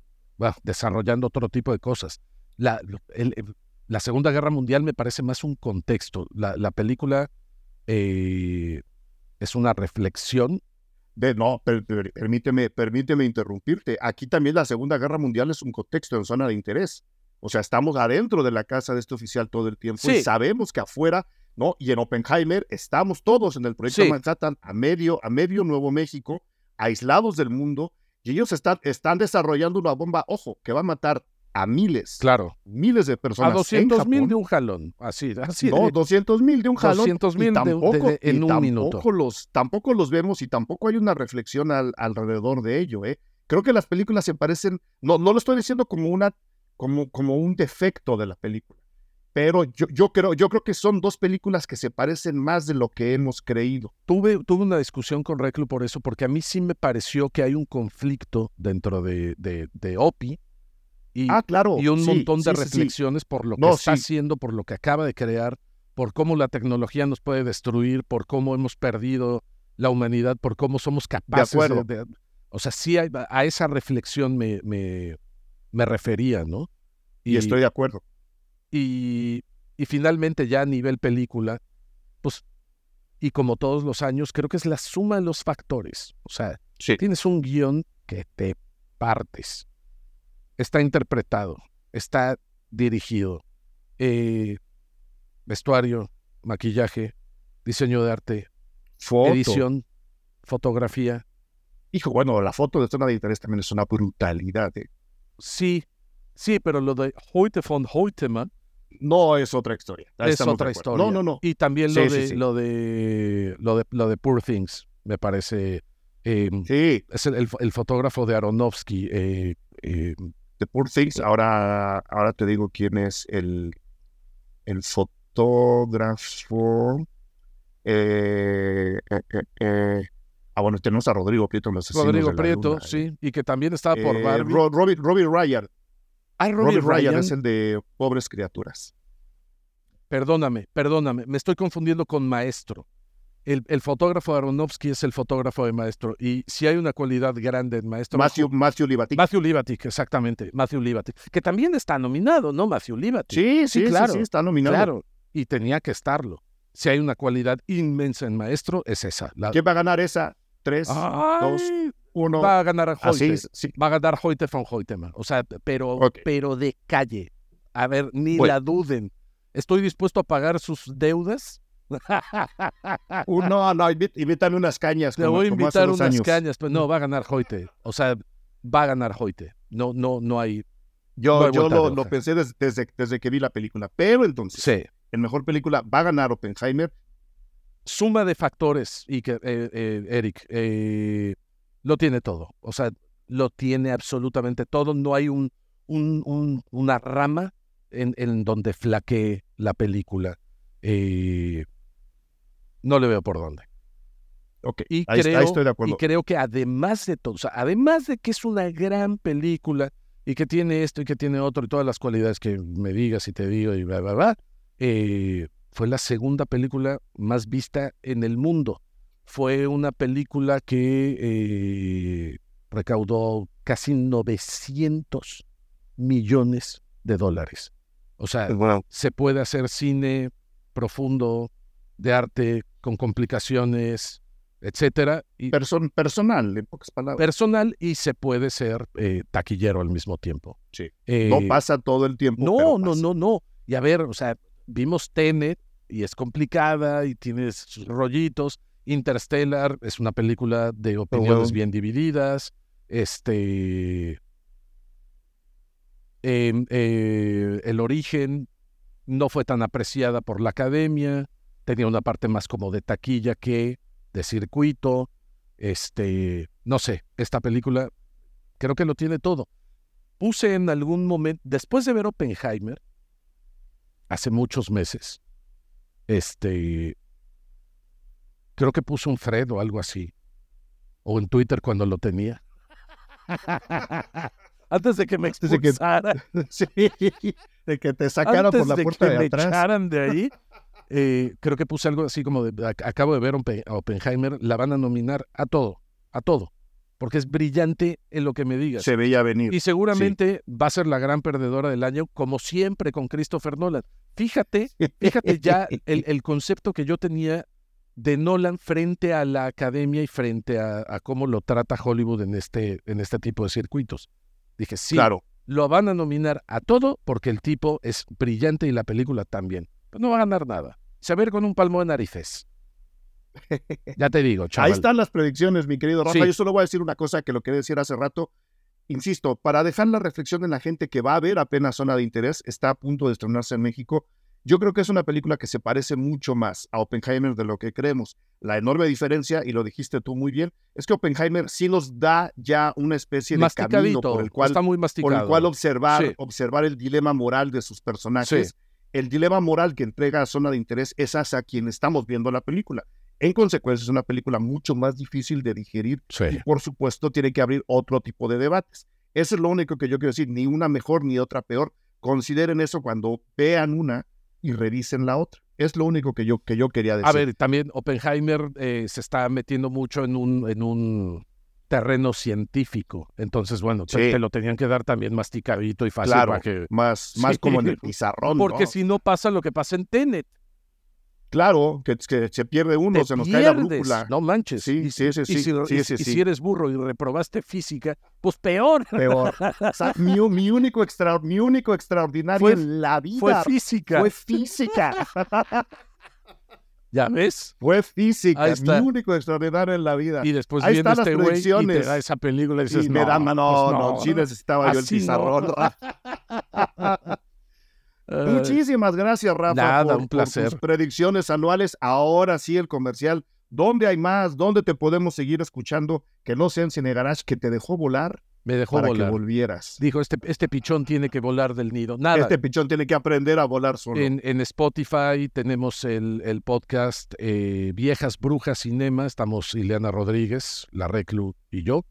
Speaker 2: desarrollando otro tipo de cosas. La, el, la Segunda Guerra Mundial me parece más un contexto. La, película eh, es una reflexión.
Speaker 1: De, no, permíteme, permíteme interrumpirte. Aquí también la Segunda Guerra Mundial es un contexto en zona de interés. O sea, estamos adentro de la casa de este oficial todo el tiempo y sabemos que afuera, ¿no? Y en Oppenheimer estamos todos en el proyecto Manhattan a medio, a medio Nuevo México, aislados del mundo, y ellos están, están desarrollando una bomba, ojo, que va a matar a miles.
Speaker 2: Claro.
Speaker 1: Miles de personas.
Speaker 2: A 200 [LAUGHS] mil de un jalón. Así, así.
Speaker 1: No, 200 mil de un jalón.
Speaker 2: 200 mil en un minuto.
Speaker 1: Los, tampoco los vemos y tampoco hay una reflexión alrededor de ello. ¿eh? Creo que las películas se parecen. No, no lo estoy diciendo como, una, como, como un defecto de la película. Pero yo, yo, creo, yo creo que son dos películas que se parecen más de lo que hemos creído.
Speaker 2: Tuve, tuve una discusión con Reclu por eso, porque a mí sí me pareció que hay un conflicto dentro de, de, de OPI y,
Speaker 1: ah, claro.
Speaker 2: y un montón de reflexiones por lo que está haciendo, por lo que acaba de crear, por cómo la tecnología nos puede destruir, por cómo hemos perdido la humanidad, por cómo somos capaces de... o sea, sí a esa reflexión me, me, me refería, ¿no?
Speaker 1: Y, estoy de acuerdo.
Speaker 2: Y, y finalmente ya a nivel película, pues, y como todos los años, creo que es la suma de los factores. O sea, tienes un guion que te partes está interpretado, está dirigido. Eh, vestuario, maquillaje, diseño de arte, edición, fotografía.
Speaker 1: Hijo, bueno, la foto de zona de interés también es una brutalidad. ¿eh?
Speaker 2: sí, sí, pero lo de Hoyte von Hoytema
Speaker 1: No es otra historia. Ahí
Speaker 2: es otra historia.
Speaker 1: No, no, no.
Speaker 2: Y también lo,
Speaker 1: sí,
Speaker 2: de,
Speaker 1: sí.
Speaker 2: lo de lo de lo de Poor Things me parece eh,
Speaker 1: Sí,
Speaker 2: es el, el- el fotógrafo de Aronofsky. eh, eh,
Speaker 1: The Poor Things. Ahora, ahora te digo quién es el, el fotógrafo. Eh, eh, eh. Ah, bueno, tenemos a Rodrigo Prieto los
Speaker 2: Rodrigo
Speaker 1: de
Speaker 2: Prieto,
Speaker 1: Luna.
Speaker 2: sí, y que también estaba por Barbie.
Speaker 1: Ro- Robbie, Robbie Ryan.
Speaker 2: Ay,
Speaker 1: Robbie,
Speaker 2: Robbie
Speaker 1: Ryan
Speaker 2: Ryan.
Speaker 1: es el de Pobres Criaturas.
Speaker 2: Perdóname, perdóname, me estoy confundiendo con Maestro. El, el fotógrafo Aronofsky es el fotógrafo de Maestro. Y si hay una cualidad grande en Maestro.
Speaker 1: Matthew, Matthew Libatic.
Speaker 2: Matthew Libatic, exactamente. Matthew Libatic. Que también está nominado, ¿no? Matthew Libatic.
Speaker 1: sí, sí,
Speaker 2: sí,
Speaker 1: sí,
Speaker 2: claro,
Speaker 1: sí, está nominado.
Speaker 2: Claro. Y tenía que estarlo. Si hay una cualidad inmensa en Maestro, es esa. La...
Speaker 1: ¿Quién va a ganar esa? Tres,
Speaker 2: Ay,
Speaker 1: dos, uno.
Speaker 2: va a ganar a
Speaker 1: Así,
Speaker 2: Hoyte.
Speaker 1: sí.
Speaker 2: Va a ganar Hoyte von Hoytema. O sea, pero, pero de calle. A ver, ni
Speaker 1: Bueno.
Speaker 2: la duden. Estoy dispuesto a pagar sus deudas.
Speaker 1: Uno, no, invít- invítame unas cañas.
Speaker 2: Te voy a invitar unas
Speaker 1: años.
Speaker 2: cañas, pero no, va a ganar Hoyte. O sea, va a ganar Hoyte. No, no, no hay.
Speaker 1: Yo,
Speaker 2: No hay
Speaker 1: yo lo, pensé des- desde, desde que vi la película. Pero entonces,
Speaker 2: Sí.
Speaker 1: en mejor película va a ganar Oppenheimer.
Speaker 2: Suma de factores, y que, eh, eh, Eric, eh, lo tiene todo. O sea, lo tiene absolutamente todo. No hay un, un- un- una rama en, en donde flaquee la película. Eh, no le veo por dónde.
Speaker 1: Ok,
Speaker 2: Y
Speaker 1: ahí,
Speaker 2: creo,
Speaker 1: ahí estoy de acuerdo.
Speaker 2: Y creo que además de todo, o sea, además de que es una gran película y que tiene esto y que tiene otro y todas las cualidades que me digas y te digo y bla, bla, bla, eh, fue la segunda película más vista en el mundo. Fue una película que eh, recaudó casi 900 millones de dólares. O sea, se puede hacer cine profundo, de arte, con complicaciones, etcétera, y
Speaker 1: person- personal, en pocas palabras.
Speaker 2: personal, y se puede ser eh, taquillero al mismo tiempo.
Speaker 1: Sí.
Speaker 2: Eh,
Speaker 1: no pasa todo el tiempo.
Speaker 2: no,
Speaker 1: pero
Speaker 2: no, no, no. Y a ver, o sea, vimos Tenet y es complicada y tiene sus rollitos. Interstellar es una película de opiniones
Speaker 1: bueno.
Speaker 2: bien divididas. Este. em, eh, el origen no fue tan apreciada por la academia. Tenía una parte más como de taquilla que de circuito. Este. No sé, esta película creo que lo tiene todo puse en algún momento, después de ver Oppenheimer, hace muchos meses, este, creo que puse un Fred o algo así, o en Twitter cuando lo tenía. [LAUGHS] Antes de que me
Speaker 1: Antes de que-
Speaker 2: expulsaran, [LAUGHS]
Speaker 1: sí, de que te sacara
Speaker 2: antes
Speaker 1: por la
Speaker 2: de
Speaker 1: puerta
Speaker 2: que
Speaker 1: de
Speaker 2: me
Speaker 1: atrás.
Speaker 2: echaran de ahí, eh, creo que puse algo así como de, ac- acabo de ver a Oppenheimer, la van a nominar a todo, a todo, porque es brillante en lo que me digas.
Speaker 1: Se veía venir.
Speaker 2: Y seguramente va a ser la gran perdedora del año, como siempre con Christopher Nolan. Fíjate, fíjate ya [LAUGHS] el, el concepto que yo tenía de Nolan frente a la academia y frente a, a cómo lo trata Hollywood en este, en este tipo de circuitos. Dije, sí,
Speaker 1: Claro.
Speaker 2: lo van a nominar a todo porque el tipo es brillante y la película también. Pero no va a ganar nada. Se va a ir con un palmo de narices. Ya te digo, [LAUGHS] chaval.
Speaker 1: Ahí están las predicciones, mi querido Rafa.
Speaker 2: Sí.
Speaker 1: Yo solo voy a decir una cosa que lo quería decir hace rato. Insisto, para dejar la reflexión en la gente que va a ver apenas Zona de Interés, está a punto de estrenarse en México. Yo creo que es una película que se parece mucho más a Oppenheimer de lo que creemos. La enorme diferencia, y lo dijiste tú muy bien, es que Oppenheimer sí nos da ya una especie de camino por el cual,
Speaker 2: está muy
Speaker 1: por el cual observar,
Speaker 2: Sí.
Speaker 1: observar el dilema moral de sus personajes.
Speaker 2: Sí.
Speaker 1: El dilema moral que entrega Zona de Interés es hacia quien estamos viendo la película. En consecuencia, es una película mucho más difícil de digerir
Speaker 2: Sí.
Speaker 1: y, por supuesto, tiene que abrir otro tipo de debates. Eso es lo único que yo quiero decir, ni una mejor ni otra peor. Consideren eso cuando vean una y revisen la otra. Es lo único que yo, que yo quería decir.
Speaker 2: A ver, también Oppenheimer eh, se está metiendo mucho en un, en un terreno científico. Entonces, bueno, te,
Speaker 1: Sí.
Speaker 2: te lo tenían que dar también masticadito y fácil
Speaker 1: claro,
Speaker 2: para que.
Speaker 1: más, [LAUGHS] más
Speaker 2: Sí.
Speaker 1: como en el pizarrón.
Speaker 2: Porque
Speaker 1: ¿no?
Speaker 2: si no pasa lo que pasa en Tenet.
Speaker 1: Claro, que, que se pierde uno,
Speaker 2: te
Speaker 1: se nos cae la brújula.
Speaker 2: No manches.
Speaker 1: Sí,
Speaker 2: y,
Speaker 1: sí, sí,
Speaker 2: y
Speaker 1: sí,
Speaker 2: si,
Speaker 1: sí,
Speaker 2: y-
Speaker 1: sí,
Speaker 2: y
Speaker 1: sí.
Speaker 2: si eres burro y reprobaste física, pues peor.
Speaker 1: Peor. [LAUGHS] O sea, mi, mi único extra, mi único extraordinario
Speaker 2: Fue-
Speaker 1: en la vida
Speaker 2: Fue física.
Speaker 1: fue física. [LAUGHS]
Speaker 2: ¿Ya ves?
Speaker 1: Fue física,
Speaker 2: Ahí
Speaker 1: mi único extraordinario en la vida.
Speaker 2: Y después
Speaker 1: Ahí
Speaker 2: viene
Speaker 1: están las
Speaker 2: este güey y te
Speaker 1: predicciones.
Speaker 2: da esa película y dices,
Speaker 1: Y me da, no, no,
Speaker 2: pues
Speaker 1: no, sí necesitaba yo el
Speaker 2: Así no.
Speaker 1: pizarrón.
Speaker 2: Eh, [LAUGHS] [LAUGHS]
Speaker 1: Muchísimas gracias, Rafa,
Speaker 2: Nada,
Speaker 1: por,
Speaker 2: un
Speaker 1: por
Speaker 2: placer.
Speaker 1: tus predicciones anuales. Ahora sí, el comercial. ¿Dónde hay más? ¿Dónde te podemos seguir escuchando? Que no sea en Cine Garage, que te dejó volar
Speaker 2: me dejó
Speaker 1: para que
Speaker 2: volar.
Speaker 1: volvieras.
Speaker 2: Dijo, este, este pichón tiene que volar del nido. Nada,
Speaker 1: Este pichón tiene que aprender a volar solo.
Speaker 2: En, en Spotify tenemos el, el podcast eh, Viejas Brujas Cinema. Estamos Ileana Rodríguez, La Reclu y yo.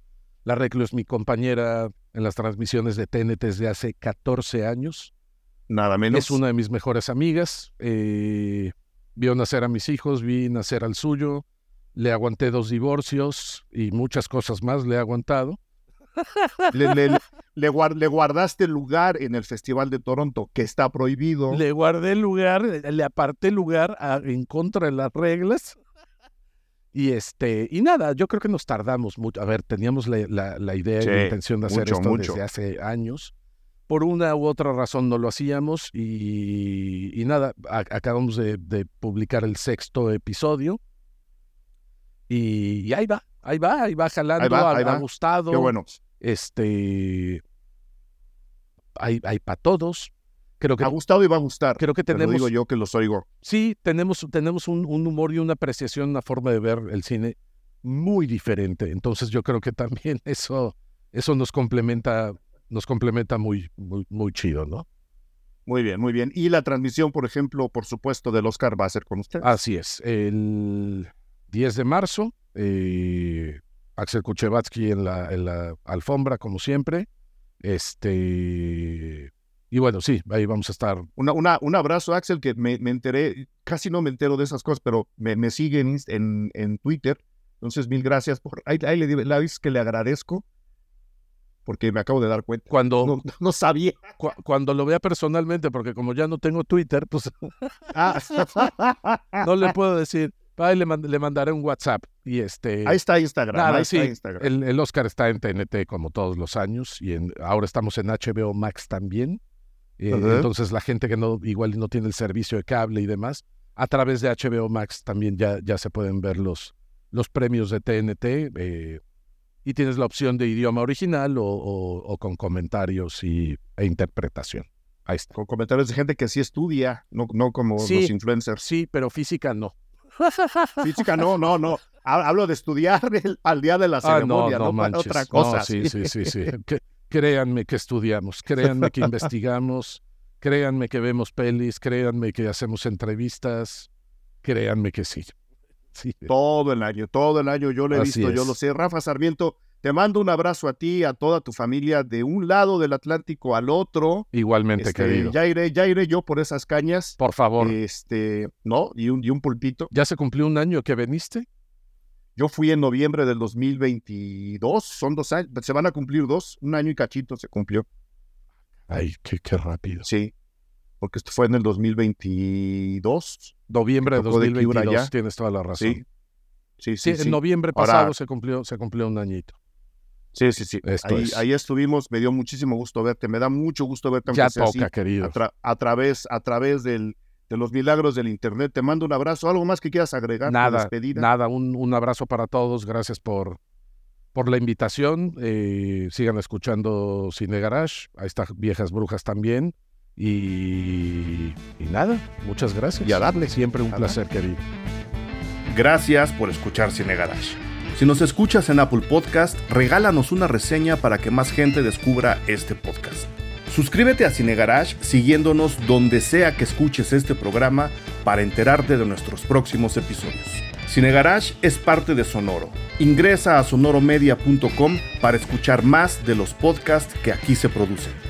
Speaker 2: La Reclu es mi compañera en las transmisiones de TNT desde hace 14 años.
Speaker 1: Nada menos.
Speaker 2: Es una de mis mejores amigas. eh, vio nacer a mis hijos, vi nacer al suyo. Le aguanté dos divorcios y muchas cosas más le he aguantado. [LAUGHS]
Speaker 1: Le, le- le guar- le guardaste lugar en el Festival de Toronto, que está prohibido.
Speaker 2: Le guardé lugar, le aparté lugar a- en contra de las reglas. Y este, y nada, yo creo que nos tardamos mucho. A ver, teníamos la, la- la idea y la
Speaker 1: Sí,
Speaker 2: intención de hacer
Speaker 1: mucho,
Speaker 2: esto
Speaker 1: mucho.
Speaker 2: desde hace años. Por una u otra razón no lo hacíamos y, y nada, a- acabamos de, de publicar el sexto episodio. Y, y ahí va, ahí va, ahí va jalando,
Speaker 1: va,
Speaker 2: ha-
Speaker 1: ahí va.
Speaker 2: ha gustado.
Speaker 1: Qué bueno.
Speaker 2: Este, hay, hay para todos. Creo que
Speaker 1: Ha gustado y va a gustar.
Speaker 2: Creo que
Speaker 1: Te
Speaker 2: tenemos,
Speaker 1: digo yo que los oigo.
Speaker 2: sí, tenemos, tenemos un, un humor y una apreciación, una forma de ver el cine muy diferente. Entonces yo creo que también [LAUGHS] eso, eso nos complementa, nos complementa muy, muy, muy chido, ¿no?
Speaker 1: Muy bien, muy bien. Y la transmisión, por ejemplo, por supuesto, del Oscar va a ser con ustedes.
Speaker 2: Así es. El 10 de marzo, eh, Axel Kuchevatsky en la, en la alfombra, como siempre. Este. Y bueno, sí, ahí vamos a estar.
Speaker 1: Una, una, un abrazo, Axel, que me, me enteré, casi no me entero de esas cosas, pero me, me sigue en, Inst- en, en Twitter. Entonces, mil gracias por. Ahí, ahí le digo, la vez que le agradezco, porque me acabo de dar cuenta.
Speaker 2: Cuando,
Speaker 1: No, no sabía.
Speaker 2: cu- cuando lo vea personalmente, porque como ya no tengo Twitter, pues
Speaker 1: Ah, [LAUGHS]
Speaker 2: no le puedo decir. Ahí le, mand- le mandaré un WhatsApp. Y este.
Speaker 1: ahí está Instagram.
Speaker 2: Nada,
Speaker 1: ahí
Speaker 2: sí,
Speaker 1: está Instagram.
Speaker 2: El, el Oscar está en TNT como todos los años y en, ahora estamos en HBO Max también. Eh. Entonces la gente que no igual no tiene el servicio de cable y demás, a través de HBO Max también ya, ya se pueden ver los, los premios de TNT eh, y tienes la opción de idioma original o, o- o con comentarios y, e interpretación. Ahí está.
Speaker 1: Con comentarios de gente que sí estudia, no, no como
Speaker 2: Sí.
Speaker 1: los influencers.
Speaker 2: Sí, pero física no. [LAUGHS]
Speaker 1: Física, no, no, no. Ha- Hablo de estudiar el- al día de la
Speaker 2: Ah, no,
Speaker 1: ceremonia,
Speaker 2: no,
Speaker 1: no,
Speaker 2: manches.
Speaker 1: otra
Speaker 2: No,
Speaker 1: cosa.
Speaker 2: sí, sí, sí, sí. Que- créanme que estudiamos, créanme que investigamos, créanme que vemos pelis, créanme que hacemos entrevistas, créanme que sí. Sí.
Speaker 1: Todo el año, todo el año, yo lo he
Speaker 2: Así
Speaker 1: visto, yo
Speaker 2: es.
Speaker 1: lo sé. Rafa Sarmiento, te mando un abrazo a ti, a toda tu familia, de un lado del Atlántico al otro.
Speaker 2: Igualmente,
Speaker 1: Este,
Speaker 2: querido.
Speaker 1: ya iré, ya iré yo por esas cañas.
Speaker 2: Por favor,
Speaker 1: Este, ¿no? Y un, y un pulpito.
Speaker 2: ¿ya se cumplió un año que veniste?
Speaker 1: Yo fui en noviembre del 2022, son dos años, se van a cumplir dos, un año y cachito se cumplió.
Speaker 2: Ay, qué, qué rápido.
Speaker 1: Sí, porque esto fue en el 2022.
Speaker 2: Noviembre de
Speaker 1: tocó de Quiura
Speaker 2: 2022,
Speaker 1: ya.
Speaker 2: tienes toda la razón.
Speaker 1: Sí, sí,
Speaker 2: Sí,
Speaker 1: sí. sí.
Speaker 2: en noviembre
Speaker 1: Ahora-
Speaker 2: pasado se cumplió, se cumplió un añito.
Speaker 1: Sí, sí, sí.
Speaker 2: Esto
Speaker 1: Ahí,
Speaker 2: es.
Speaker 1: ahí estuvimos, me dio muchísimo gusto verte, me da mucho gusto verte.
Speaker 2: Ya
Speaker 1: sea así,
Speaker 2: toca, querido.
Speaker 1: a, tra- a través, a través del, de los milagros del internet. Te mando un abrazo. ¿Algo más que quieras agregar?
Speaker 2: Nada,
Speaker 1: despedida?
Speaker 2: nada, un, un abrazo para todos, gracias por, por la invitación, eh, sigan escuchando Cine Garage, ahí está Viejas Brujas también, y, y nada, muchas gracias.
Speaker 1: Y a darle.
Speaker 2: Siempre un
Speaker 1: A
Speaker 2: placer, querido.
Speaker 1: Gracias por escuchar Cine Garage. Si nos escuchas en Apple Podcast, regálanos una reseña para que más gente descubra este podcast. Suscríbete a Cine Garage siguiéndonos donde sea que escuches este programa para enterarte de nuestros próximos episodios. Cine Garage es parte de Sonoro. Ingresa a sonoromedia.com para escuchar más de los podcasts que aquí se producen.